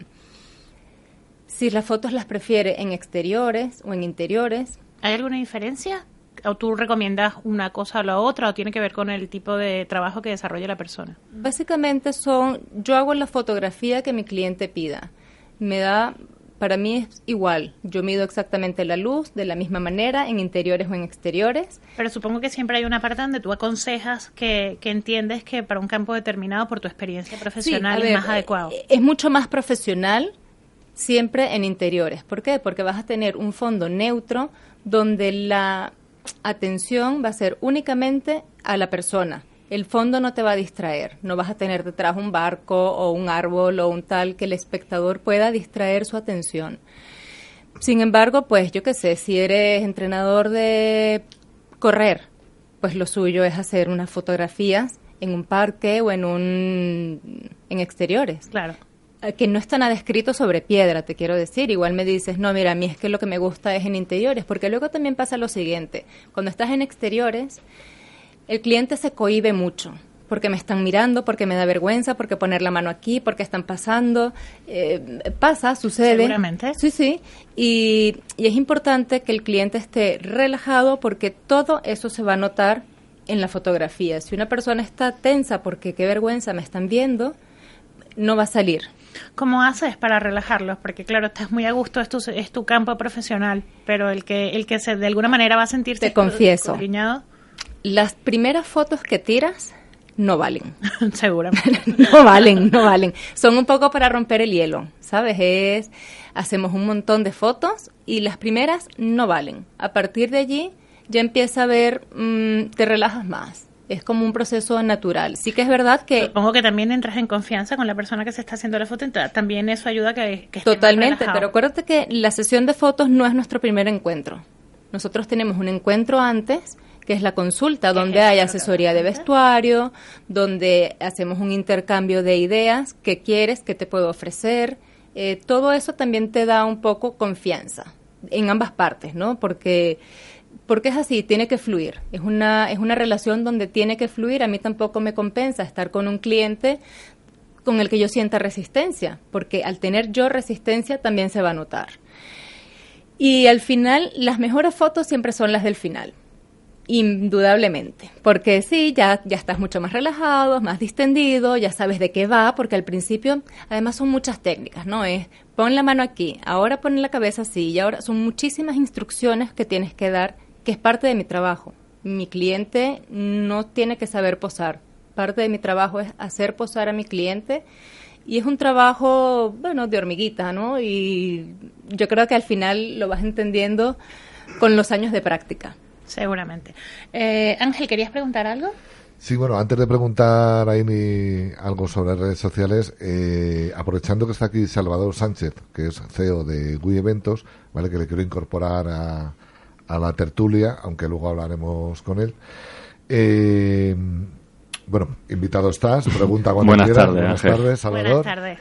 [SPEAKER 7] si las fotos las prefiere en exteriores o en interiores.
[SPEAKER 6] ¿Hay alguna diferencia? ¿O tú recomiendas una cosa o la otra o tiene que ver con el tipo de trabajo que desarrolla la persona?
[SPEAKER 7] Básicamente son, yo hago la fotografía que mi cliente pida. Me da, para mí es igual, yo mido exactamente la luz de la misma manera en interiores o en exteriores.
[SPEAKER 6] Pero supongo que siempre hay una parte donde tú aconsejas que, que entiendes que para un campo determinado, por tu experiencia profesional, es más adecuado.
[SPEAKER 7] Es mucho más profesional siempre en interiores. ¿Por qué? Porque vas a tener un fondo neutro donde la atención va a ser únicamente a la persona. El fondo no te va a distraer, no vas a tener detrás un barco o un árbol o un tal que el espectador pueda distraer su atención. Sin embargo, pues yo qué sé, si eres entrenador de correr, pues lo suyo es hacer unas fotografías en un parque o en un en exteriores.
[SPEAKER 6] Claro.
[SPEAKER 7] Eh, que no está nada escrito sobre piedra, te quiero decir. Igual me dices, no, mira, a mí es que lo que me gusta es en interiores, porque luego también pasa lo siguiente. Cuando estás en exteriores, el cliente se cohíbe mucho, porque me están mirando, porque me da vergüenza, porque poner la mano aquí, porque están pasando. Eh, pasa, sucede.
[SPEAKER 6] Seguramente.
[SPEAKER 7] Sí, sí. Y, y es importante que el cliente esté relajado porque todo eso se va a notar en la fotografía. Si una persona está tensa porque qué vergüenza me están viendo, no va a salir.
[SPEAKER 6] ¿Cómo haces para relajarlos? Porque claro, estás muy a gusto, es tu, es tu campo profesional, pero el que, el que se, de alguna manera va a sentirse...
[SPEAKER 7] Te confieso, las primeras fotos que tiras no valen. *laughs*
[SPEAKER 6] Seguramente. *laughs*
[SPEAKER 7] no valen, no valen. Son un poco para romper el hielo, ¿sabes? Es, hacemos un montón de fotos y las primeras no valen. A partir de allí ya empieza a ver, mm, te relajas más es como un proceso natural. Sí que es verdad que...
[SPEAKER 6] Supongo que también entras en confianza con la persona que se está haciendo la foto, también eso ayuda a que, que
[SPEAKER 7] Totalmente, pero acuérdate que la sesión de fotos no es nuestro primer encuentro. Nosotros tenemos un encuentro antes, que es la consulta, donde hay asesoría de vestuario, donde hacemos un intercambio de ideas, qué quieres, qué te puedo ofrecer. Eh, todo eso también te da un poco confianza en ambas partes, ¿no? Porque porque es así, tiene que fluir. Es una, es una relación donde tiene que fluir. A mí tampoco me compensa estar con un cliente con el que yo sienta resistencia, porque al tener yo resistencia también se va a notar. Y al final, las mejores fotos siempre son las del final. Indudablemente, porque sí, ya, ya estás mucho más relajado, más distendido, ya sabes de qué va, porque al principio además son muchas técnicas, ¿no? Es pon la mano aquí, ahora pon la cabeza así, y ahora son muchísimas instrucciones que tienes que dar que es parte de mi trabajo. Mi cliente no tiene que saber posar. Parte de mi trabajo es hacer posar a mi cliente y es un trabajo, bueno, de hormiguita, ¿no? Y yo creo que al final lo vas entendiendo con los años de práctica.
[SPEAKER 6] Seguramente. Eh, Ángel, ¿querías preguntar algo?
[SPEAKER 2] Sí, bueno, antes de preguntar a Amy algo sobre redes sociales, eh, aprovechando que está aquí Salvador Sánchez, que es CEO de Wii Eventos, ¿vale? Que le quiero incorporar a, a la tertulia, aunque luego hablaremos con él. Eh, bueno, invitado estás, pregunta cuando
[SPEAKER 8] Buenas
[SPEAKER 2] quieras.
[SPEAKER 8] Tardes,
[SPEAKER 2] Buenas tardes, Salvador.
[SPEAKER 6] Buenas tardes.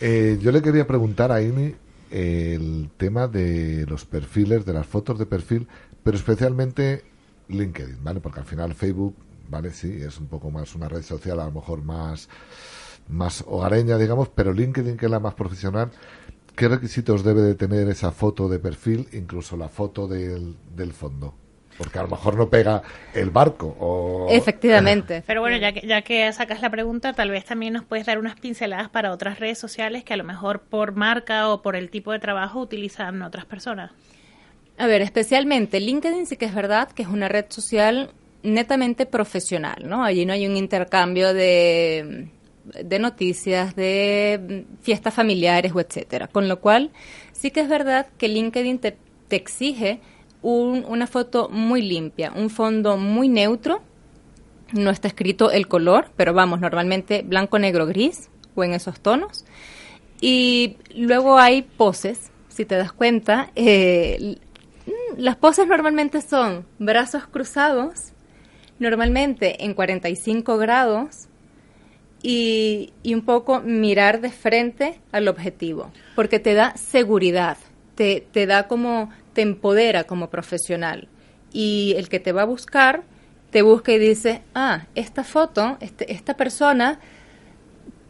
[SPEAKER 2] Eh, yo le quería preguntar a Ini el tema de los perfiles, de las fotos de perfil, pero especialmente LinkedIn, ¿vale? Porque al final Facebook, ¿vale? Sí, es un poco más una red social, a lo mejor más, más hogareña, digamos, pero LinkedIn, que es la más profesional, ¿qué requisitos debe de tener esa foto de perfil, incluso la foto del, del fondo? porque a lo mejor no pega el barco. O...
[SPEAKER 7] Efectivamente. *laughs*
[SPEAKER 6] Pero bueno, ya que, ya que sacas la pregunta, tal vez también nos puedes dar unas pinceladas para otras redes sociales que a lo mejor por marca o por el tipo de trabajo utilizan otras personas.
[SPEAKER 7] A ver, especialmente LinkedIn sí que es verdad que es una red social netamente profesional, ¿no? Allí no hay un intercambio de, de noticias, de fiestas familiares o etcétera. Con lo cual, sí que es verdad que LinkedIn te, exige una foto muy limpia, un fondo muy neutro. No está escrito el color, pero vamos, normalmente blanco, negro, gris o en esos tonos. Y luego hay poses, si te das cuenta. Eh, las poses normalmente son brazos cruzados, normalmente en 45 grados, y, y, un poco mirar de frente al objetivo, porque te da seguridad, te, te da como te empodera como profesional. Y el que te va a buscar, te busca y dice, ah, esta foto, este, esta persona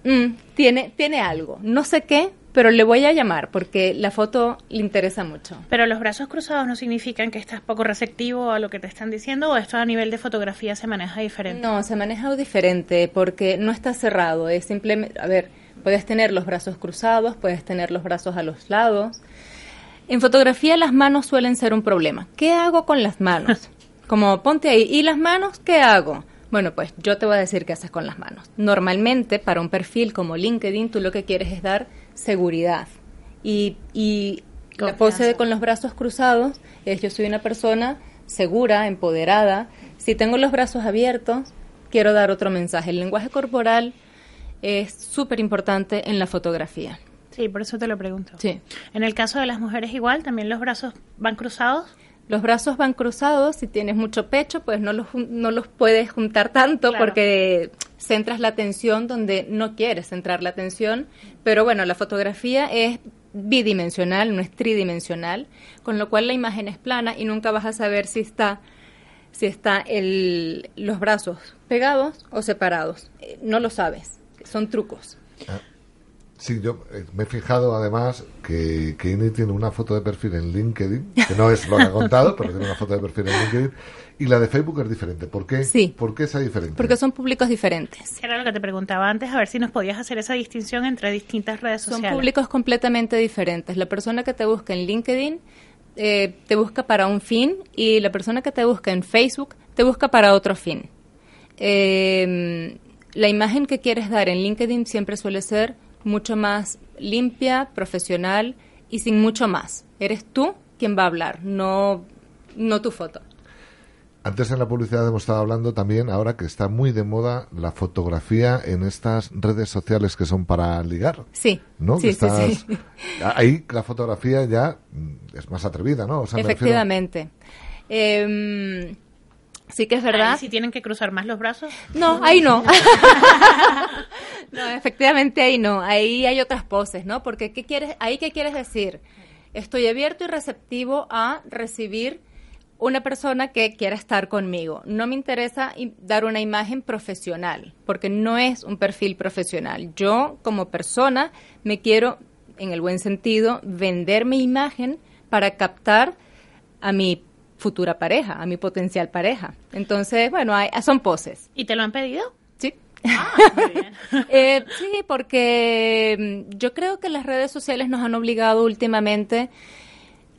[SPEAKER 7] mm, tiene, tiene algo, no sé qué, pero le voy a llamar porque la foto le interesa mucho.
[SPEAKER 6] Pero los brazos cruzados no significan que estás poco receptivo a lo que te están diciendo o esto a nivel de fotografía se maneja diferente.
[SPEAKER 7] No, se maneja diferente porque no está cerrado, es simplemente, a ver, puedes tener los brazos cruzados, puedes tener los brazos a los lados, en fotografía las manos suelen ser un problema. ¿Qué hago con las manos? *laughs* Como ponte ahí, ¿y las manos qué hago? Bueno, pues yo te voy a decir qué haces con las manos. Normalmente, para un perfil como LinkedIn, tú lo que quieres es dar seguridad. Y, y la pose con los brazos cruzados es yo soy una persona segura, empoderada. Si tengo los brazos abiertos, quiero dar otro mensaje. El lenguaje corporal es súper importante en la fotografía.
[SPEAKER 6] Sí, por eso te lo pregunto.
[SPEAKER 7] Sí.
[SPEAKER 6] En el caso de las mujeres igual, también los brazos van cruzados.
[SPEAKER 7] Los brazos van cruzados, si tienes mucho pecho, pues no los, no los puedes juntar tanto porque centras la atención donde no quieres centrar la atención. Pero bueno, la fotografía es bidimensional, no es tridimensional, con lo cual la imagen es plana y nunca vas a saber si está si está el, los brazos pegados o separados. Eh, no lo sabes, son trucos. Ah.
[SPEAKER 2] Sí, yo eh, me he fijado además que, que Ini tiene una foto de perfil en LinkedIn, que no es lo que ha contado, pero tiene una foto de perfil en LinkedIn, y la de Facebook es diferente. ¿Por qué?
[SPEAKER 7] Sí.
[SPEAKER 2] ¿Por qué esa diferencia?
[SPEAKER 7] Porque son públicos diferentes.
[SPEAKER 6] Era lo que te preguntaba antes, a ver si nos podías hacer esa distinción entre distintas redes sociales.
[SPEAKER 7] Son públicos completamente diferentes. La persona que te busca en LinkedIn eh, te busca para un fin y la persona que te busca en Facebook te busca para otro fin. Eh, la imagen que quieres dar en LinkedIn siempre suele ser mucho más limpia, profesional y sin mucho más. Eres tú quien va a hablar, no, no tu foto.
[SPEAKER 2] Antes en la publicidad hemos estado hablando también, ahora que está muy de moda la fotografía en estas redes sociales que son para ligar.
[SPEAKER 7] Sí.
[SPEAKER 2] ¿no?
[SPEAKER 7] Sí, sí,
[SPEAKER 2] Ahí la fotografía ya es más atrevida, ¿no?
[SPEAKER 7] Efectivamente. Em, sí que es verdad.
[SPEAKER 6] si tienen que cruzar más los brazos?
[SPEAKER 7] No, ahí no. *laughs* No, efectivamente ahí no, ahí hay otras poses, ¿no? Porque ¿qué quieres, ahí qué quieres decir? Estoy abierto y receptivo a recibir una persona que quiera estar conmigo. No me interesa dar una imagen profesional, porque no es un perfil profesional. Yo, como persona, me quiero, en el buen sentido, vender mi imagen para captar a mi futura pareja, a mi potencial pareja. Entonces, bueno, hay, son poses.
[SPEAKER 6] ¿Y te lo han pedido?
[SPEAKER 7] Sí. Ah, *laughs* eh, sí, porque mm, yo creo que las redes sociales nos han obligado últimamente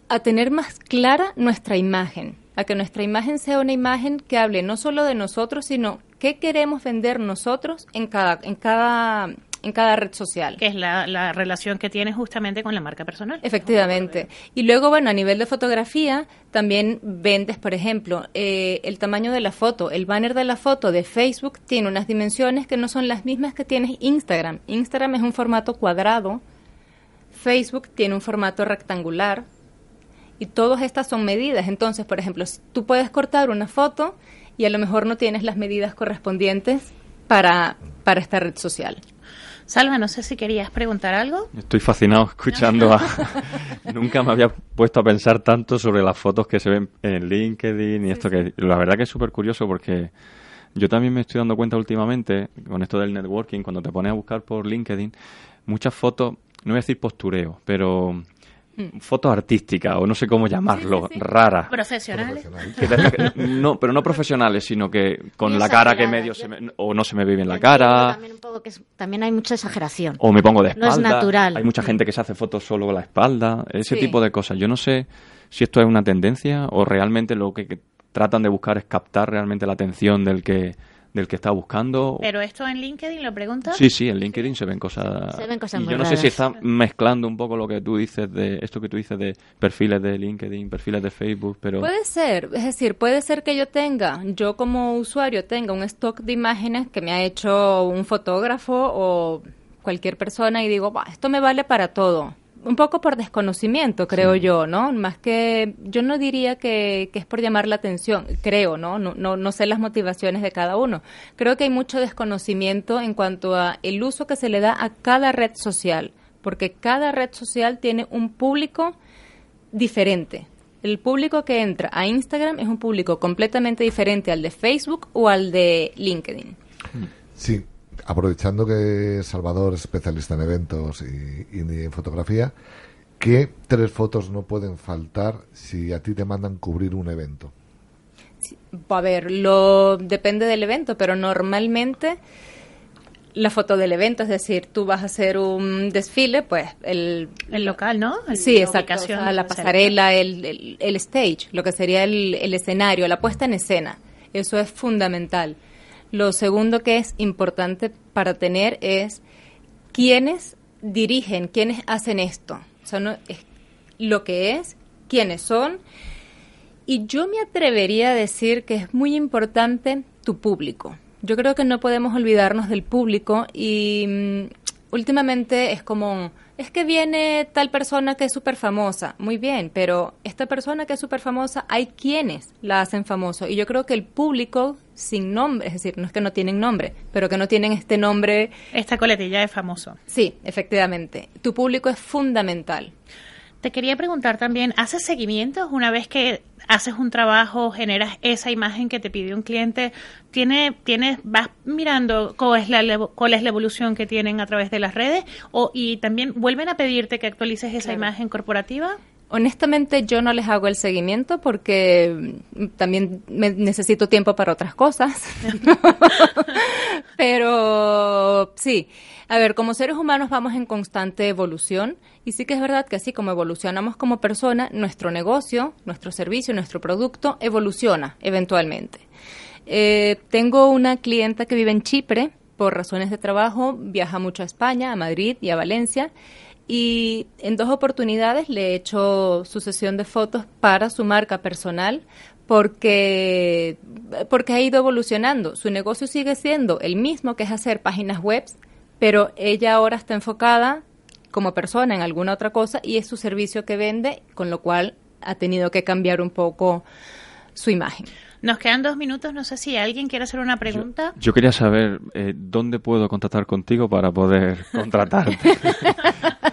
[SPEAKER 7] a tener más clara nuestra imagen, a que nuestra imagen sea una imagen que hable no solo de nosotros, sino qué queremos vender nosotros en cada, en cada en cada red social.
[SPEAKER 6] Que es la, relación que tienes justamente con la marca personal.
[SPEAKER 7] Efectivamente. Y luego, bueno, a nivel de fotografía, también vendes, por ejemplo, eh, el tamaño de la foto. El banner de la foto de Facebook tiene unas dimensiones que no son las mismas que tienes Instagram. Instagram es un formato cuadrado. Facebook tiene un formato rectangular. Y todas estas son medidas. Entonces, por ejemplo, tú puedes cortar una foto y a lo mejor no tienes las medidas correspondientes para, para esta red social.
[SPEAKER 6] Salva, no sé si querías preguntar algo.
[SPEAKER 8] Estoy fascinado escuchando a... *laughs* Nunca me había puesto a pensar tanto sobre las fotos que se ven en LinkedIn y esto que... La verdad que es súper curioso porque yo también me estoy dando cuenta últimamente, con esto del networking, cuando te pones a buscar por LinkedIn, muchas fotos, no voy a decir postureo, pero Mm. fotos artísticas o no sé cómo llamarlo, raras.
[SPEAKER 6] Profesionales.
[SPEAKER 8] no, pero no profesionales, sino que con la cara que medio se me, o no se me ve bien la cara.
[SPEAKER 3] También, hay mucha exageración.
[SPEAKER 8] O me pongo de espalda.
[SPEAKER 3] No es natural.
[SPEAKER 8] Hay mucha gente que se hace fotos solo con la espalda, ese tipo de cosas. Yo no sé si esto es una tendencia o realmente lo que tratan de buscar es captar realmente la atención del que del que está buscando.
[SPEAKER 6] ¿Pero esto en LinkedIn lo preguntas?
[SPEAKER 8] Sí, sí, en LinkedIn se ven cosas.
[SPEAKER 3] Se ven cosas
[SPEAKER 8] y yo no sé si está mezclando un poco lo que tú dices de esto que tú dices de perfiles de LinkedIn, perfiles de Facebook, pero.
[SPEAKER 7] Puede ser, es decir, puede ser que yo tenga, yo como usuario tenga un stock de imágenes que me ha hecho un fotógrafo o cualquier persona y digo, esto me vale para todo un poco por desconocimiento, creo yo, ¿no? Más que yo no diría que, es por llamar la atención, creo, ¿no? ¿no? No, no sé las motivaciones de cada uno. Creo que hay mucho desconocimiento en cuanto a el uso que se le da a cada red social, porque cada red social tiene un público diferente. El público que entra a Instagram es un público completamente diferente al de Facebook o al de LinkedIn.
[SPEAKER 2] Sí, aprovechando que Salvador es especialista en eventos y, en fotografía, ¿qué tres fotos no pueden faltar si a ti te mandan cubrir un evento?
[SPEAKER 7] a ver, lo depende del evento, pero normalmente la foto del evento, es decir, tú vas a hacer un desfile, pues el...
[SPEAKER 6] El local, ¿no?
[SPEAKER 7] sí, exacto. la pasarela, el, el, stage, lo que sería el, el escenario, la puesta en escena. Eso es fundamental. Lo segundo que es importante para tener es quiénes dirigen, quiénes hacen esto. O sea, no, es lo que es, quiénes son. Y yo me atrevería a decir que es muy importante tu público. Yo creo que no podemos olvidarnos del público y mm, últimamente es como es que viene tal persona que es súper famosa. Muy bien, pero esta persona que es súper famosa, hay quienes la hacen famoso. Y yo creo que el público sin nombre, es decir, no es que no tienen nombre, pero que no tienen este nombre.
[SPEAKER 6] Esta coletilla es famoso.
[SPEAKER 7] Sí, efectivamente. Tu público es fundamental.
[SPEAKER 6] Te quería preguntar también, ¿haces seguimientos una vez que haces un trabajo, generas esa imagen que te pidió un cliente? ¿Tiene, tienes, ¿Vas mirando cuál es, la, cuál es la evolución que tienen a través de las redes? O, ¿Y también vuelven a pedirte que actualices esa imagen corporativa?
[SPEAKER 7] Honestamente yo no les hago el seguimiento porque también necesito tiempo para otras cosas. *laughs* Pero sí, a ver, como seres humanos vamos en constante evolución y sí que es verdad que así como evolucionamos como persona, nuestro negocio, nuestro servicio, nuestro producto evoluciona eventualmente. Eh, tengo una clienta que vive en Chipre por razones de trabajo, viaja mucho a España, a Madrid y a Valencia y en dos oportunidades le he hecho su sesión de fotos para su marca personal porque, porque ha ido evolucionando. Su negocio sigue siendo el mismo, que es hacer páginas web, pero ella ahora está enfocada como persona en alguna otra cosa y es su servicio que vende, con lo cual ha tenido que cambiar un poco su imagen.
[SPEAKER 6] Nos quedan dos minutos, no sé si alguien quiere hacer una pregunta.
[SPEAKER 8] Yo, quería saber eh, dónde puedo contactar contigo para poder *laughs* contratarte. *laughs*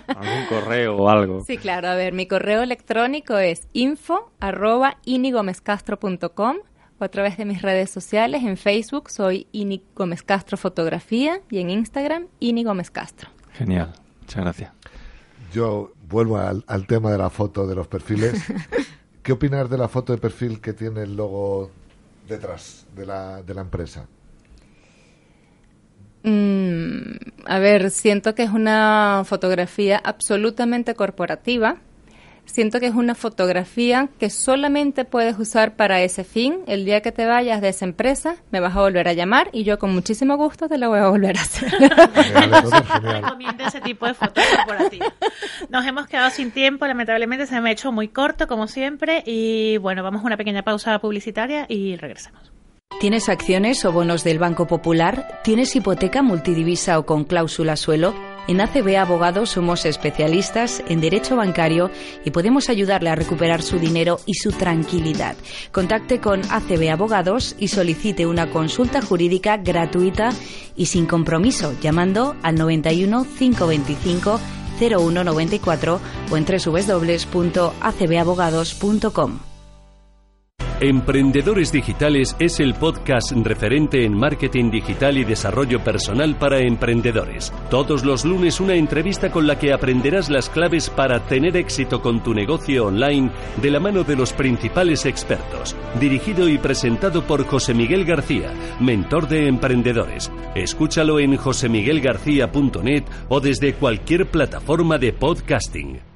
[SPEAKER 8] ¿Algún correo o algo?
[SPEAKER 7] Sí, claro. A ver, mi correo electrónico es info arroba inigomezcastro.com o a través de mis redes sociales. En Facebook soy Ini Castro Fotografía y en Instagram Ini Castro.
[SPEAKER 8] Genial. Muchas gracias.
[SPEAKER 2] Yo vuelvo al, al tema de la foto de los perfiles. *laughs* ¿Qué opinas de la foto de perfil que tiene el logo detrás de la, de la empresa?
[SPEAKER 7] Mm, a ver, siento que es una fotografía absolutamente corporativa siento que es una fotografía que solamente puedes usar para ese fin. El día que te vayas de esa empresa, me vas a volver a llamar y yo con muchísimo gusto te la voy a volver a hacer. *laughs*
[SPEAKER 6] Recomiendo ese tipo de fotos corporativas. Nos hemos quedado sin tiempo, lamentablemente se me ha hecho muy corto como siempre y bueno, vamos a una pequeña pausa publicitaria y regresamos.
[SPEAKER 5] ¿Tienes acciones o bonos del Banco Popular? ¿Tienes hipoteca multidivisa o con cláusula suelo? En ACB Abogados somos especialistas en derecho bancario y podemos ayudarle a recuperar su dinero y su tranquilidad. Contacte con ACB Abogados y solicite una consulta jurídica gratuita y sin compromiso llamando al 91 525 0194 o en www.acbabogados.com.
[SPEAKER 1] Emprendedores Digitales es el podcast referente en marketing digital y desarrollo personal para emprendedores. Todos los lunes una entrevista con la que aprenderás las claves para tener éxito con tu negocio online de la mano de los principales expertos. Dirigido y presentado por José Miguel García, mentor de emprendedores. Escúchalo en josemiguelgarcía.net o desde cualquier plataforma de podcasting.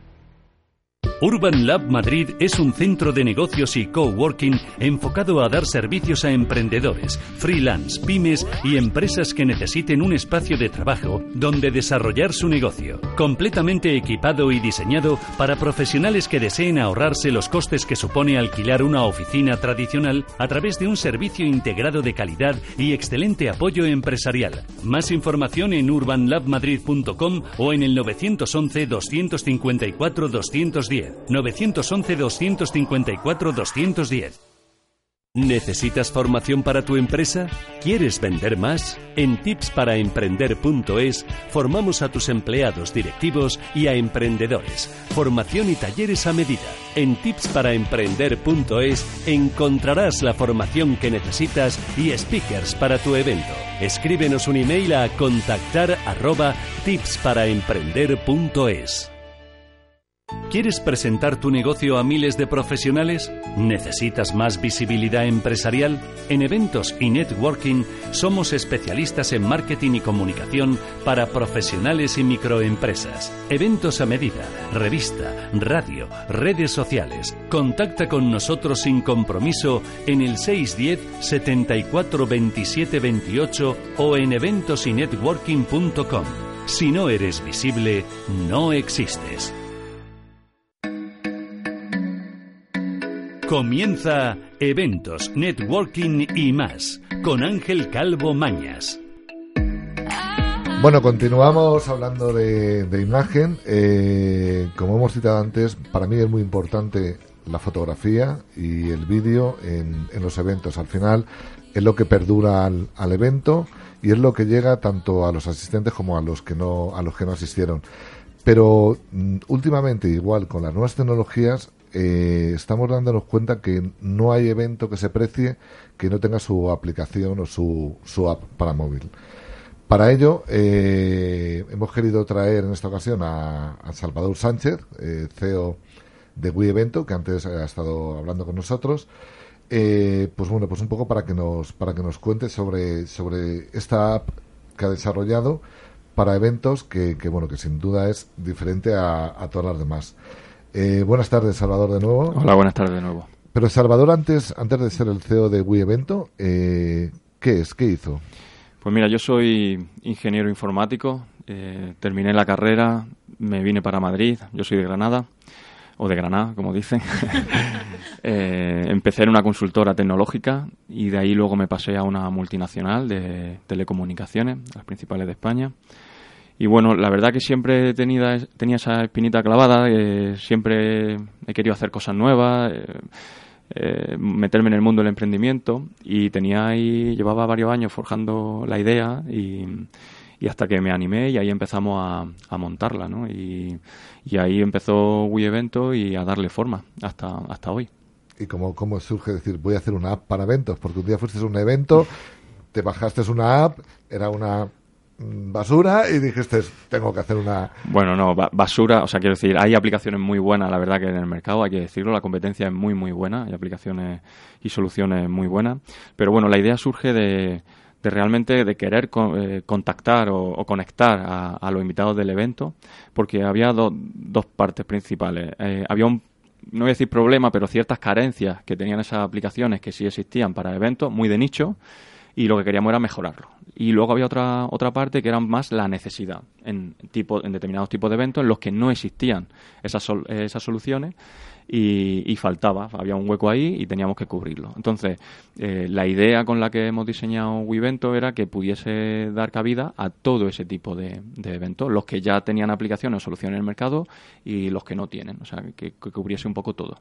[SPEAKER 1] Urban Lab Madrid es un centro de negocios y coworking enfocado a dar servicios a emprendedores, freelance, pymes y empresas que necesiten un espacio de trabajo donde desarrollar su negocio. Completamente equipado y diseñado para profesionales que deseen ahorrarse los costes que supone alquilar una oficina tradicional a través de un servicio integrado de calidad y excelente apoyo empresarial. Más información en urbanlabmadrid.com o en el 911 254 210. 911-254-210. ¿Necesitas formación para tu empresa? ¿Quieres vender más? En tipsparaemprender.es formamos a tus empleados directivos y a emprendedores. Formación y talleres a medida. En tipsparaemprender.es encontrarás la formación que necesitas y speakers para tu evento. Escríbenos un email a contactar arroba tipsparaemprender.es. ¿Quieres presentar tu negocio a miles de profesionales? ¿Necesitas más visibilidad empresarial? En eventos y networking somos especialistas en marketing y comunicación para profesionales y microempresas. Eventos a medida, revista, radio, redes sociales. Contacta con nosotros sin compromiso en el 610 74 27 28 o en eventosinetworking.com. Si no eres visible, no existes. Comienza Eventos, Networking y más con Ángel Calvo Mañas.
[SPEAKER 2] Bueno, continuamos hablando de, imagen. Eh, como hemos citado antes, para mí es muy importante la fotografía y el vídeo en, los eventos. Al final es lo que perdura al, al, evento y es lo que llega tanto a los asistentes como a los que no a los que no asistieron. Pero mm, últimamente, igual con las nuevas tecnologías, eh, estamos dándonos cuenta que no hay evento que se precie que no tenga su aplicación o su, su app para móvil. Para ello, eh, hemos querido traer en esta ocasión a, Salvador Sánchez, eh, CEO de Wii Evento, que antes ha estado hablando con nosotros. pues bueno, pues un poco para que nos para que nos cuente sobre sobre esta app que ha desarrollado para eventos que, que bueno que sin duda es diferente a todas las demás. Eh, buenas tardes, Salvador, de nuevo.
[SPEAKER 8] Hola, buenas tardes de nuevo.
[SPEAKER 2] Pero Salvador, antes, antes de ser el CEO de Wii Evento, eh, ¿qué es? ¿Qué hizo?
[SPEAKER 8] Pues mira, yo soy ingeniero informático, eh, terminé la carrera, me vine para Madrid, yo soy de Granada, o de Granada, como dicen. *laughs* empecé en una consultora tecnológica y de ahí luego me pasé a una multinacional de telecomunicaciones, las principales de España. Y bueno, la verdad que siempre tenido, tenía esa espinita clavada, siempre he querido hacer cosas nuevas, eh, eh, meterme en el mundo del emprendimiento y tenía ahí, llevaba varios años forjando la idea y, hasta que me animé y ahí empezamos a, montarla, ¿no? Y, ahí empezó Wii Evento y a darle forma hasta, hasta hoy.
[SPEAKER 2] ¿Y cómo, cómo surge decir, voy a hacer una app para eventos? Porque un día fuiste a un evento, te bajaste una app, era una basura y dijiste, tengo que hacer una...
[SPEAKER 8] Bueno, no, basura, o sea, quiero decir, hay aplicaciones muy buenas, la verdad que en el mercado, hay que decirlo, la competencia es muy, muy buena, hay aplicaciones y soluciones muy buenas, pero bueno, la idea surge de, de realmente de querer eh, contactar o, conectar a, los invitados del evento, porque había dos partes principales. Eh, había un, no voy a decir problema, pero ciertas carencias que tenían esas aplicaciones que sí existían para eventos, muy de nicho, y lo que queríamos era mejorarlo. Y luego había otra, otra parte que era más la necesidad en, tipo, en determinados tipos de eventos en los que no existían esas, esas soluciones y, faltaba, había un hueco ahí y teníamos que cubrirlo. Entonces, eh, la idea con la que hemos diseñado Wivento era que pudiese dar cabida a todo ese tipo de, eventos, los que ya tenían aplicaciones o soluciones en el mercado y los que no tienen, o sea, que, que cubriese un poco todo.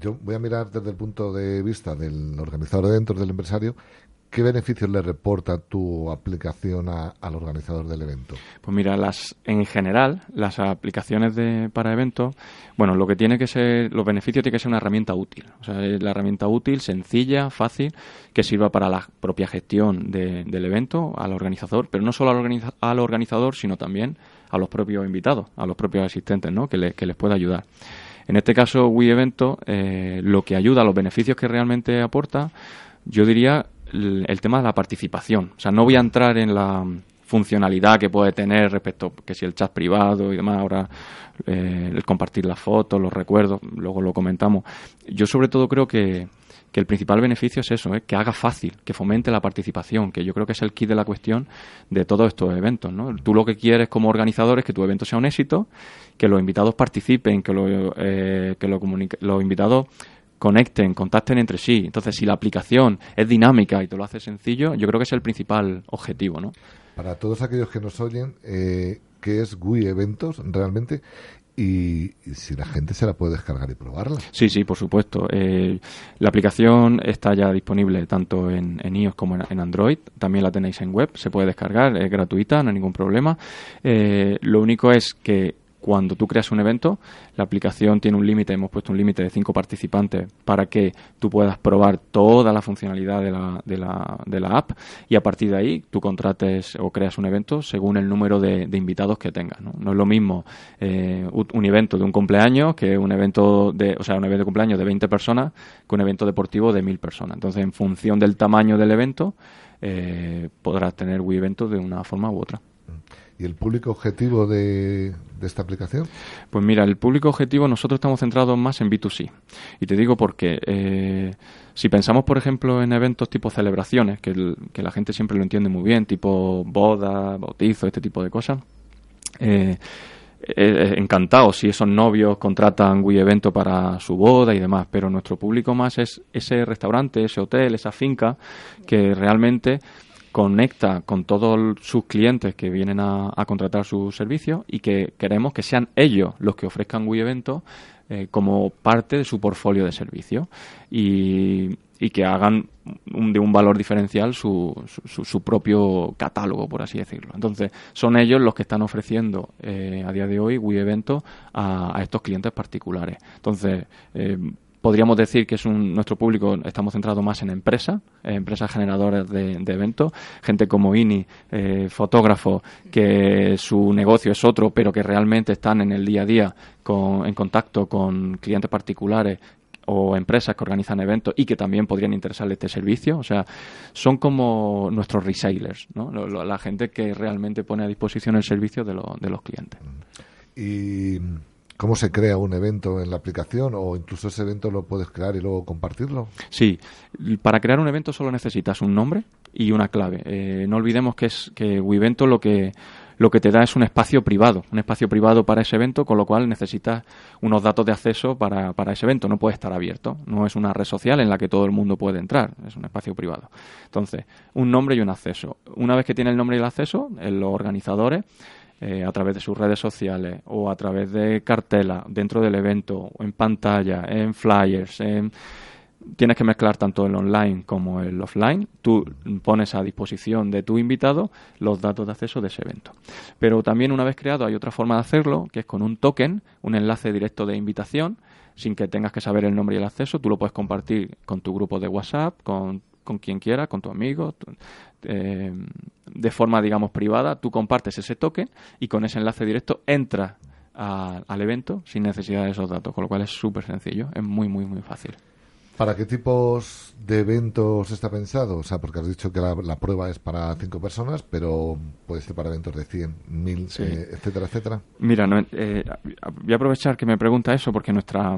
[SPEAKER 2] Yo voy a mirar desde el punto de vista del organizador de eventos, del empresario, ¿Qué beneficios le reporta tu aplicación al organizador del evento?
[SPEAKER 8] Pues mira, las, en general, las aplicaciones de, para eventos, bueno, lo que tiene que ser, los beneficios tiene que ser una herramienta útil. O sea, es la herramienta útil, sencilla, fácil, que sirva para la propia gestión del evento, al organizador, pero no solo al, organizador, sino también a los propios invitados, a los propios asistentes, ¿no? Que, les pueda ayudar. En este caso, Wii Evento, eh, lo que ayuda a los beneficios que realmente aporta, yo diría el, tema de la participación. O sea, no voy a entrar en la funcionalidad que puede tener respecto que si el chat privado y demás ahora eh, el compartir las fotos los recuerdos luego lo comentamos yo sobre todo creo que, que el principal beneficio es eso, ¿eh? que haga fácil, que fomente la participación, que yo creo que es el kit de la cuestión de todos estos eventos. ¿no? Tú lo que quieres como organizador es que tu evento sea un éxito, que los invitados participen, que, lo, eh, que lo los invitados conecten, contacten entre sí. Entonces, si la aplicación es dinámica y te lo hace sencillo, yo creo que es el principal objetivo, ¿no?
[SPEAKER 2] Para todos aquellos que nos oyen, eh, ¿qué es GUI Eventos realmente? Y, si la gente se la puede descargar y probarla.
[SPEAKER 8] Sí, sí, por supuesto. Eh, la aplicación está ya disponible tanto en, iOS como en, Android. También la tenéis en web. Se puede descargar, es gratuita, no hay ningún problema. Eh, lo único es que cuando tú creas un evento, la aplicación tiene un límite, hemos puesto un límite de cinco participantes para que tú puedas probar toda la funcionalidad de la, de la, de la app y a partir de ahí tú contrates o creas un evento según el número de, invitados que tengas. ¿no? es lo mismo eh, un evento de un cumpleaños que un evento de, o sea, un evento de cumpleaños de 20 personas que un evento deportivo de 1000 personas. Entonces, en función del tamaño del evento, eh, podrás tener Wii eventos de una forma u otra.
[SPEAKER 2] ¿Y el público objetivo de, esta aplicación?
[SPEAKER 8] Pues mira, el público objetivo nosotros estamos centrados más en B2C. Y te digo porque eh, si pensamos, por ejemplo, en eventos tipo celebraciones, que, la gente siempre lo entiende muy bien, tipo boda, bautizo, este tipo de cosas, eh, eh, encantado si esos novios contratan Wii Evento para su boda y demás, pero nuestro público más es ese restaurante, ese hotel, esa finca que realmente conecta con todos sus clientes que vienen a, contratar su servicio y que queremos que sean ellos los que ofrezcan Wii Evento eh, como parte de su portfolio de servicio y, que hagan de un valor diferencial su, su, propio catálogo, por así decirlo. Entonces, son ellos los que están ofreciendo eh, a día de hoy Wii Evento a, a estos clientes particulares. Entonces, eh, podríamos decir que es un, nuestro público, estamos centrados más en empresas, empresas generadoras de, eventos, gente como INI, eh, fotógrafos, que su negocio es otro, pero que realmente están en el día a día con, en contacto con clientes particulares o empresas que organizan eventos y que también podrían interesarle este servicio. O sea, son como nuestros resellers, ¿no? la gente que realmente pone a disposición el servicio de, de los clientes.
[SPEAKER 2] Y cómo se crea un evento en la aplicación o incluso ese evento lo puedes crear y luego compartirlo.
[SPEAKER 8] Sí, para crear un evento solo necesitas un nombre y una clave. Eh, no olvidemos que es que Wivento lo que lo que te da es un espacio privado, un espacio privado para ese evento, con lo cual necesitas unos datos de acceso para, para ese evento. No puede estar abierto, no es una red social en la que todo el mundo puede entrar, es un espacio privado. Entonces, un nombre y un acceso. Una vez que tiene el nombre y el acceso, los organizadores eh, a través de sus redes sociales o a través de cartela dentro del evento, en pantalla, en flyers, tienes que mezclar tanto el online como el offline. Tú pones a disposición de tu invitado los datos de acceso de ese evento. Pero también una vez creado hay otra forma de hacerlo, que es con un token, un enlace directo de invitación, sin que tengas que saber el nombre y el acceso. Tú lo puedes compartir con tu grupo de WhatsApp, con con quien quiera, con tu amigo, eh, de forma, digamos, privada. Tú compartes ese token y con ese enlace directo entras al evento sin necesidad de esos datos, con lo cual es súper sencillo, es muy, muy, muy fácil.
[SPEAKER 2] ¿Para qué tipos de eventos está pensado? O sea, porque has dicho que la, prueba es para cinco personas, pero puede ser para eventos de 100, 1000, eh, etcétera, etcétera.
[SPEAKER 8] Mira, eh, voy a aprovechar que me pregunta eso porque nuestra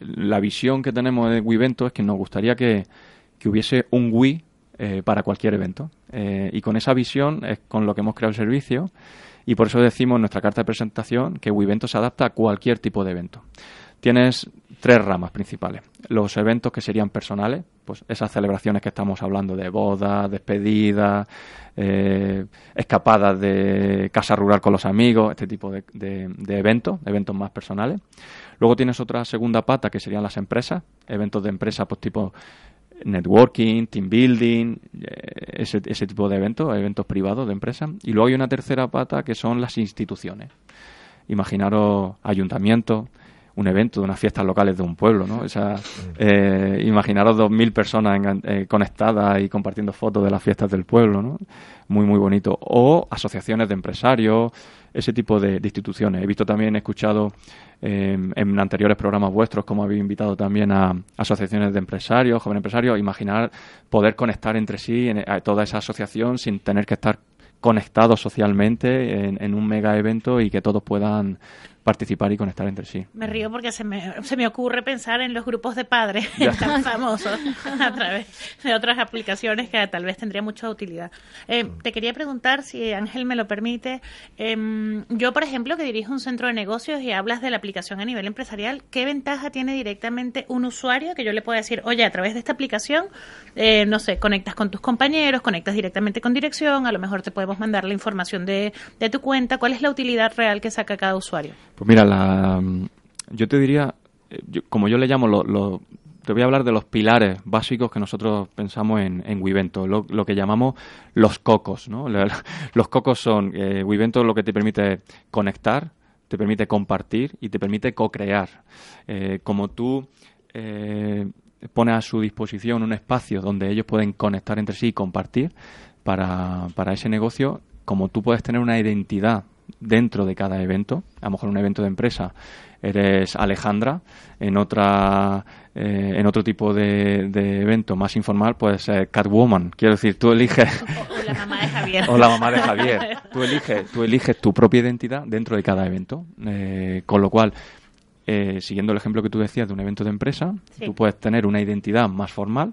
[SPEAKER 8] la visión que tenemos de Wivento es que nos gustaría que, que hubiese un Wii eh, para cualquier evento. Eh, y con esa visión es con lo que hemos creado el servicio y por eso decimos en nuestra carta de presentación que WeEvento se adapta a cualquier tipo de evento. Tienes tres ramas principales. Los eventos que serían personales, pues esas celebraciones que estamos hablando de bodas, despedidas, eh, escapadas de casa rural con los amigos, este tipo de, de, eventos, eventos más personales. Luego tienes otra segunda pata que serían las empresas, eventos de empresas pues tipo networking, team building, eh, ese, ese tipo de eventos, eventos privados de empresas. Y luego hay una tercera pata que son las instituciones. Imaginaros ayuntamientos, un evento de unas fiestas locales de un pueblo, ¿no? O sea, eh, imaginaros dos mil personas eh, conectadas y compartiendo fotos de las fiestas del pueblo, ¿no? Muy, muy bonito. O asociaciones de empresarios, ese tipo de, instituciones. He visto también, he escuchado em, en anteriores programas vuestros como habéis invitado también a asociaciones de empresarios, jóvenes empresarios, imaginar poder conectar entre sí en, a toda esa asociación sin tener que estar conectados socialmente en, en, un mega evento y que todos puedan participar y conectar entre sí.
[SPEAKER 6] Me río porque se me, se me ocurre pensar en los grupos de padres *laughs* tan famosos a través de otras aplicaciones que tal vez tendría mucha utilidad. Eh, te quería preguntar, si Ángel me lo permite, em, yo por ejemplo que dirijo un centro de negocios y hablas de la aplicación a nivel empresarial, ¿qué ventaja tiene directamente un usuario que yo le pueda decir, oye, a través de esta aplicación, eh, no sé, conectas con tus compañeros, conectas directamente con dirección, a lo mejor te podemos mandar la información de, de tu cuenta, ¿cuál es la utilidad real que saca cada usuario?
[SPEAKER 8] Pues mira, la, yo te diría, eh, como yo le llamo, lo, te voy a hablar de los pilares básicos que nosotros pensamos en, en Wivento, lo, que llamamos los cocos. ¿no? *laughs* Los cocos son, eh, Wivento lo que te permite conectar, te permite compartir y te permite co-crear. Eh, como tú eh, pones a su disposición un espacio donde ellos pueden conectar entre sí y compartir para, para ese negocio, como tú puedes tener una identidad dentro de cada evento. A lo mejor un evento de empresa eres Alejandra, en otra eh, en otro tipo de, evento más informal puedes ser Catwoman. Quiero decir, tú eliges *laughs*
[SPEAKER 6] o la mamá de Javier.
[SPEAKER 8] o la mamá de Javier. Tú eliges, tú eliges tu propia identidad dentro de cada evento. Eh, con lo cual, eh, siguiendo el ejemplo que tú decías de un evento de empresa, tú puedes tener una identidad más formal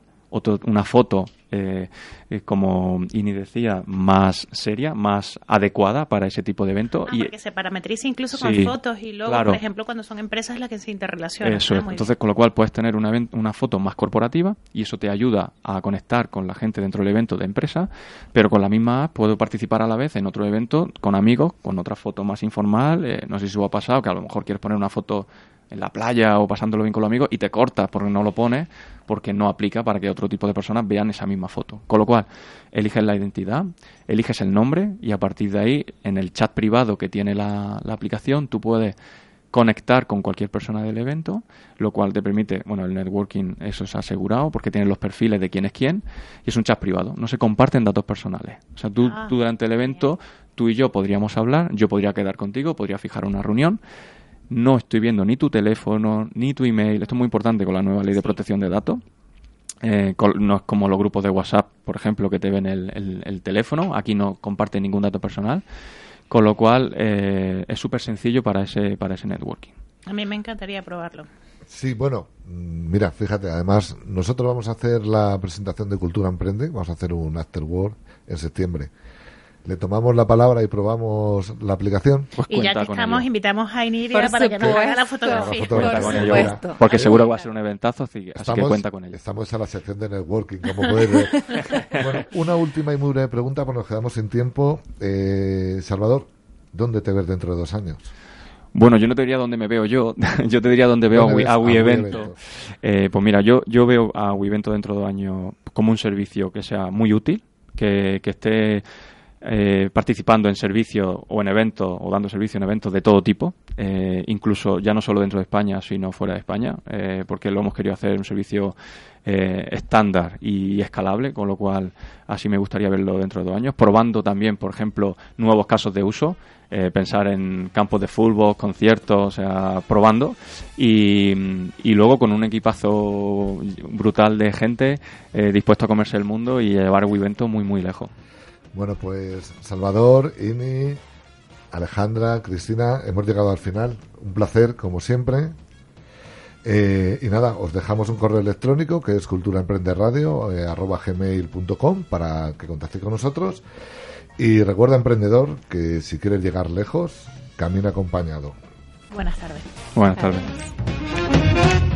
[SPEAKER 8] una foto, eh, eh, como Ini decía, más seria, más adecuada para ese tipo de evento.
[SPEAKER 6] Ah, y porque se parametriza incluso con fotos y luego, por ejemplo, cuando son empresas las que se interrelacionan.
[SPEAKER 8] Eso es. Entonces, con lo cual puedes tener una, una foto más corporativa y eso te ayuda a conectar con la gente dentro del evento de empresa, pero con la misma puedo participar a la vez en otro evento con amigos, con otra foto más informal. Eh, no sé si os ha pasado que a lo mejor quieres poner una foto en la playa o pasándolo bien con los amigos y te cortas porque no lo pones porque no aplica para que otro tipo de personas vean esa misma foto. Con lo cual, eliges la identidad, eliges el nombre y a partir de ahí, en el chat privado que tiene la, aplicación, tú puedes conectar con cualquier persona del evento, lo cual te permite, bueno, el networking eso es asegurado porque tienes los perfiles de quién es quién y es un chat privado, no se comparten datos personales. O sea, tú, ah, tú durante el evento, tú y yo podríamos hablar, yo podría quedar contigo, podría fijar una reunión no estoy viendo ni tu teléfono, ni tu email. Esto es muy importante con la nueva ley de protección de datos. Eh, no es como los grupos de WhatsApp, por ejemplo, que te ven el, teléfono. Aquí no comparte ningún dato personal. Con lo cual eh, es súper sencillo para ese, para ese networking.
[SPEAKER 6] A mí me encantaría probarlo.
[SPEAKER 2] Sí, bueno, mm, mira, fíjate, además nosotros vamos a hacer la presentación de Cultura Emprende, vamos a hacer un Afterword en septiembre le tomamos la palabra y probamos la aplicación.
[SPEAKER 6] Pues y ya que estamos, invitamos a Iniria para que nos haga la fotografía.
[SPEAKER 8] porque seguro va a ser un eventazo, así, que cuenta con ella.
[SPEAKER 2] Estamos en la sección de networking, como podéis ver. *laughs* bueno, una última y muy breve pregunta, porque nos quedamos sin tiempo. Eh, Salvador, ¿dónde te ves dentro de dos años?
[SPEAKER 8] Bueno, yo no te diría dónde me veo yo, *laughs* yo te diría dónde veo a, Wii, Evento. Eh, pues mira, yo, yo veo a Wii Evento dentro de dos años como un servicio que sea muy útil, que, que esté eh, participando en servicios o en eventos o dando servicio en eventos de todo tipo, eh, incluso ya no solo dentro de España, sino fuera de España, eh, porque lo hemos querido hacer un servicio estándar y escalable, con lo cual así me gustaría verlo dentro de dos años, probando también, por ejemplo, nuevos casos de uso, pensar en campos de fútbol, conciertos, o sea, probando y, y luego con un equipazo brutal de gente dispuesto a comerse el mundo y llevar Wivento muy, muy lejos.
[SPEAKER 2] Bueno, pues Salvador, Ini, Alejandra, Cristina, hemos llegado al final. Un placer, como siempre. Eh, y nada, os dejamos un correo electrónico que es culturaemprenderadio eh, arroba gmail.com para que contactéis con nosotros. Y recuerda, emprendedor, que si quieres llegar lejos, camina acompañado.
[SPEAKER 6] Buenas tardes.
[SPEAKER 8] Buenas tardes.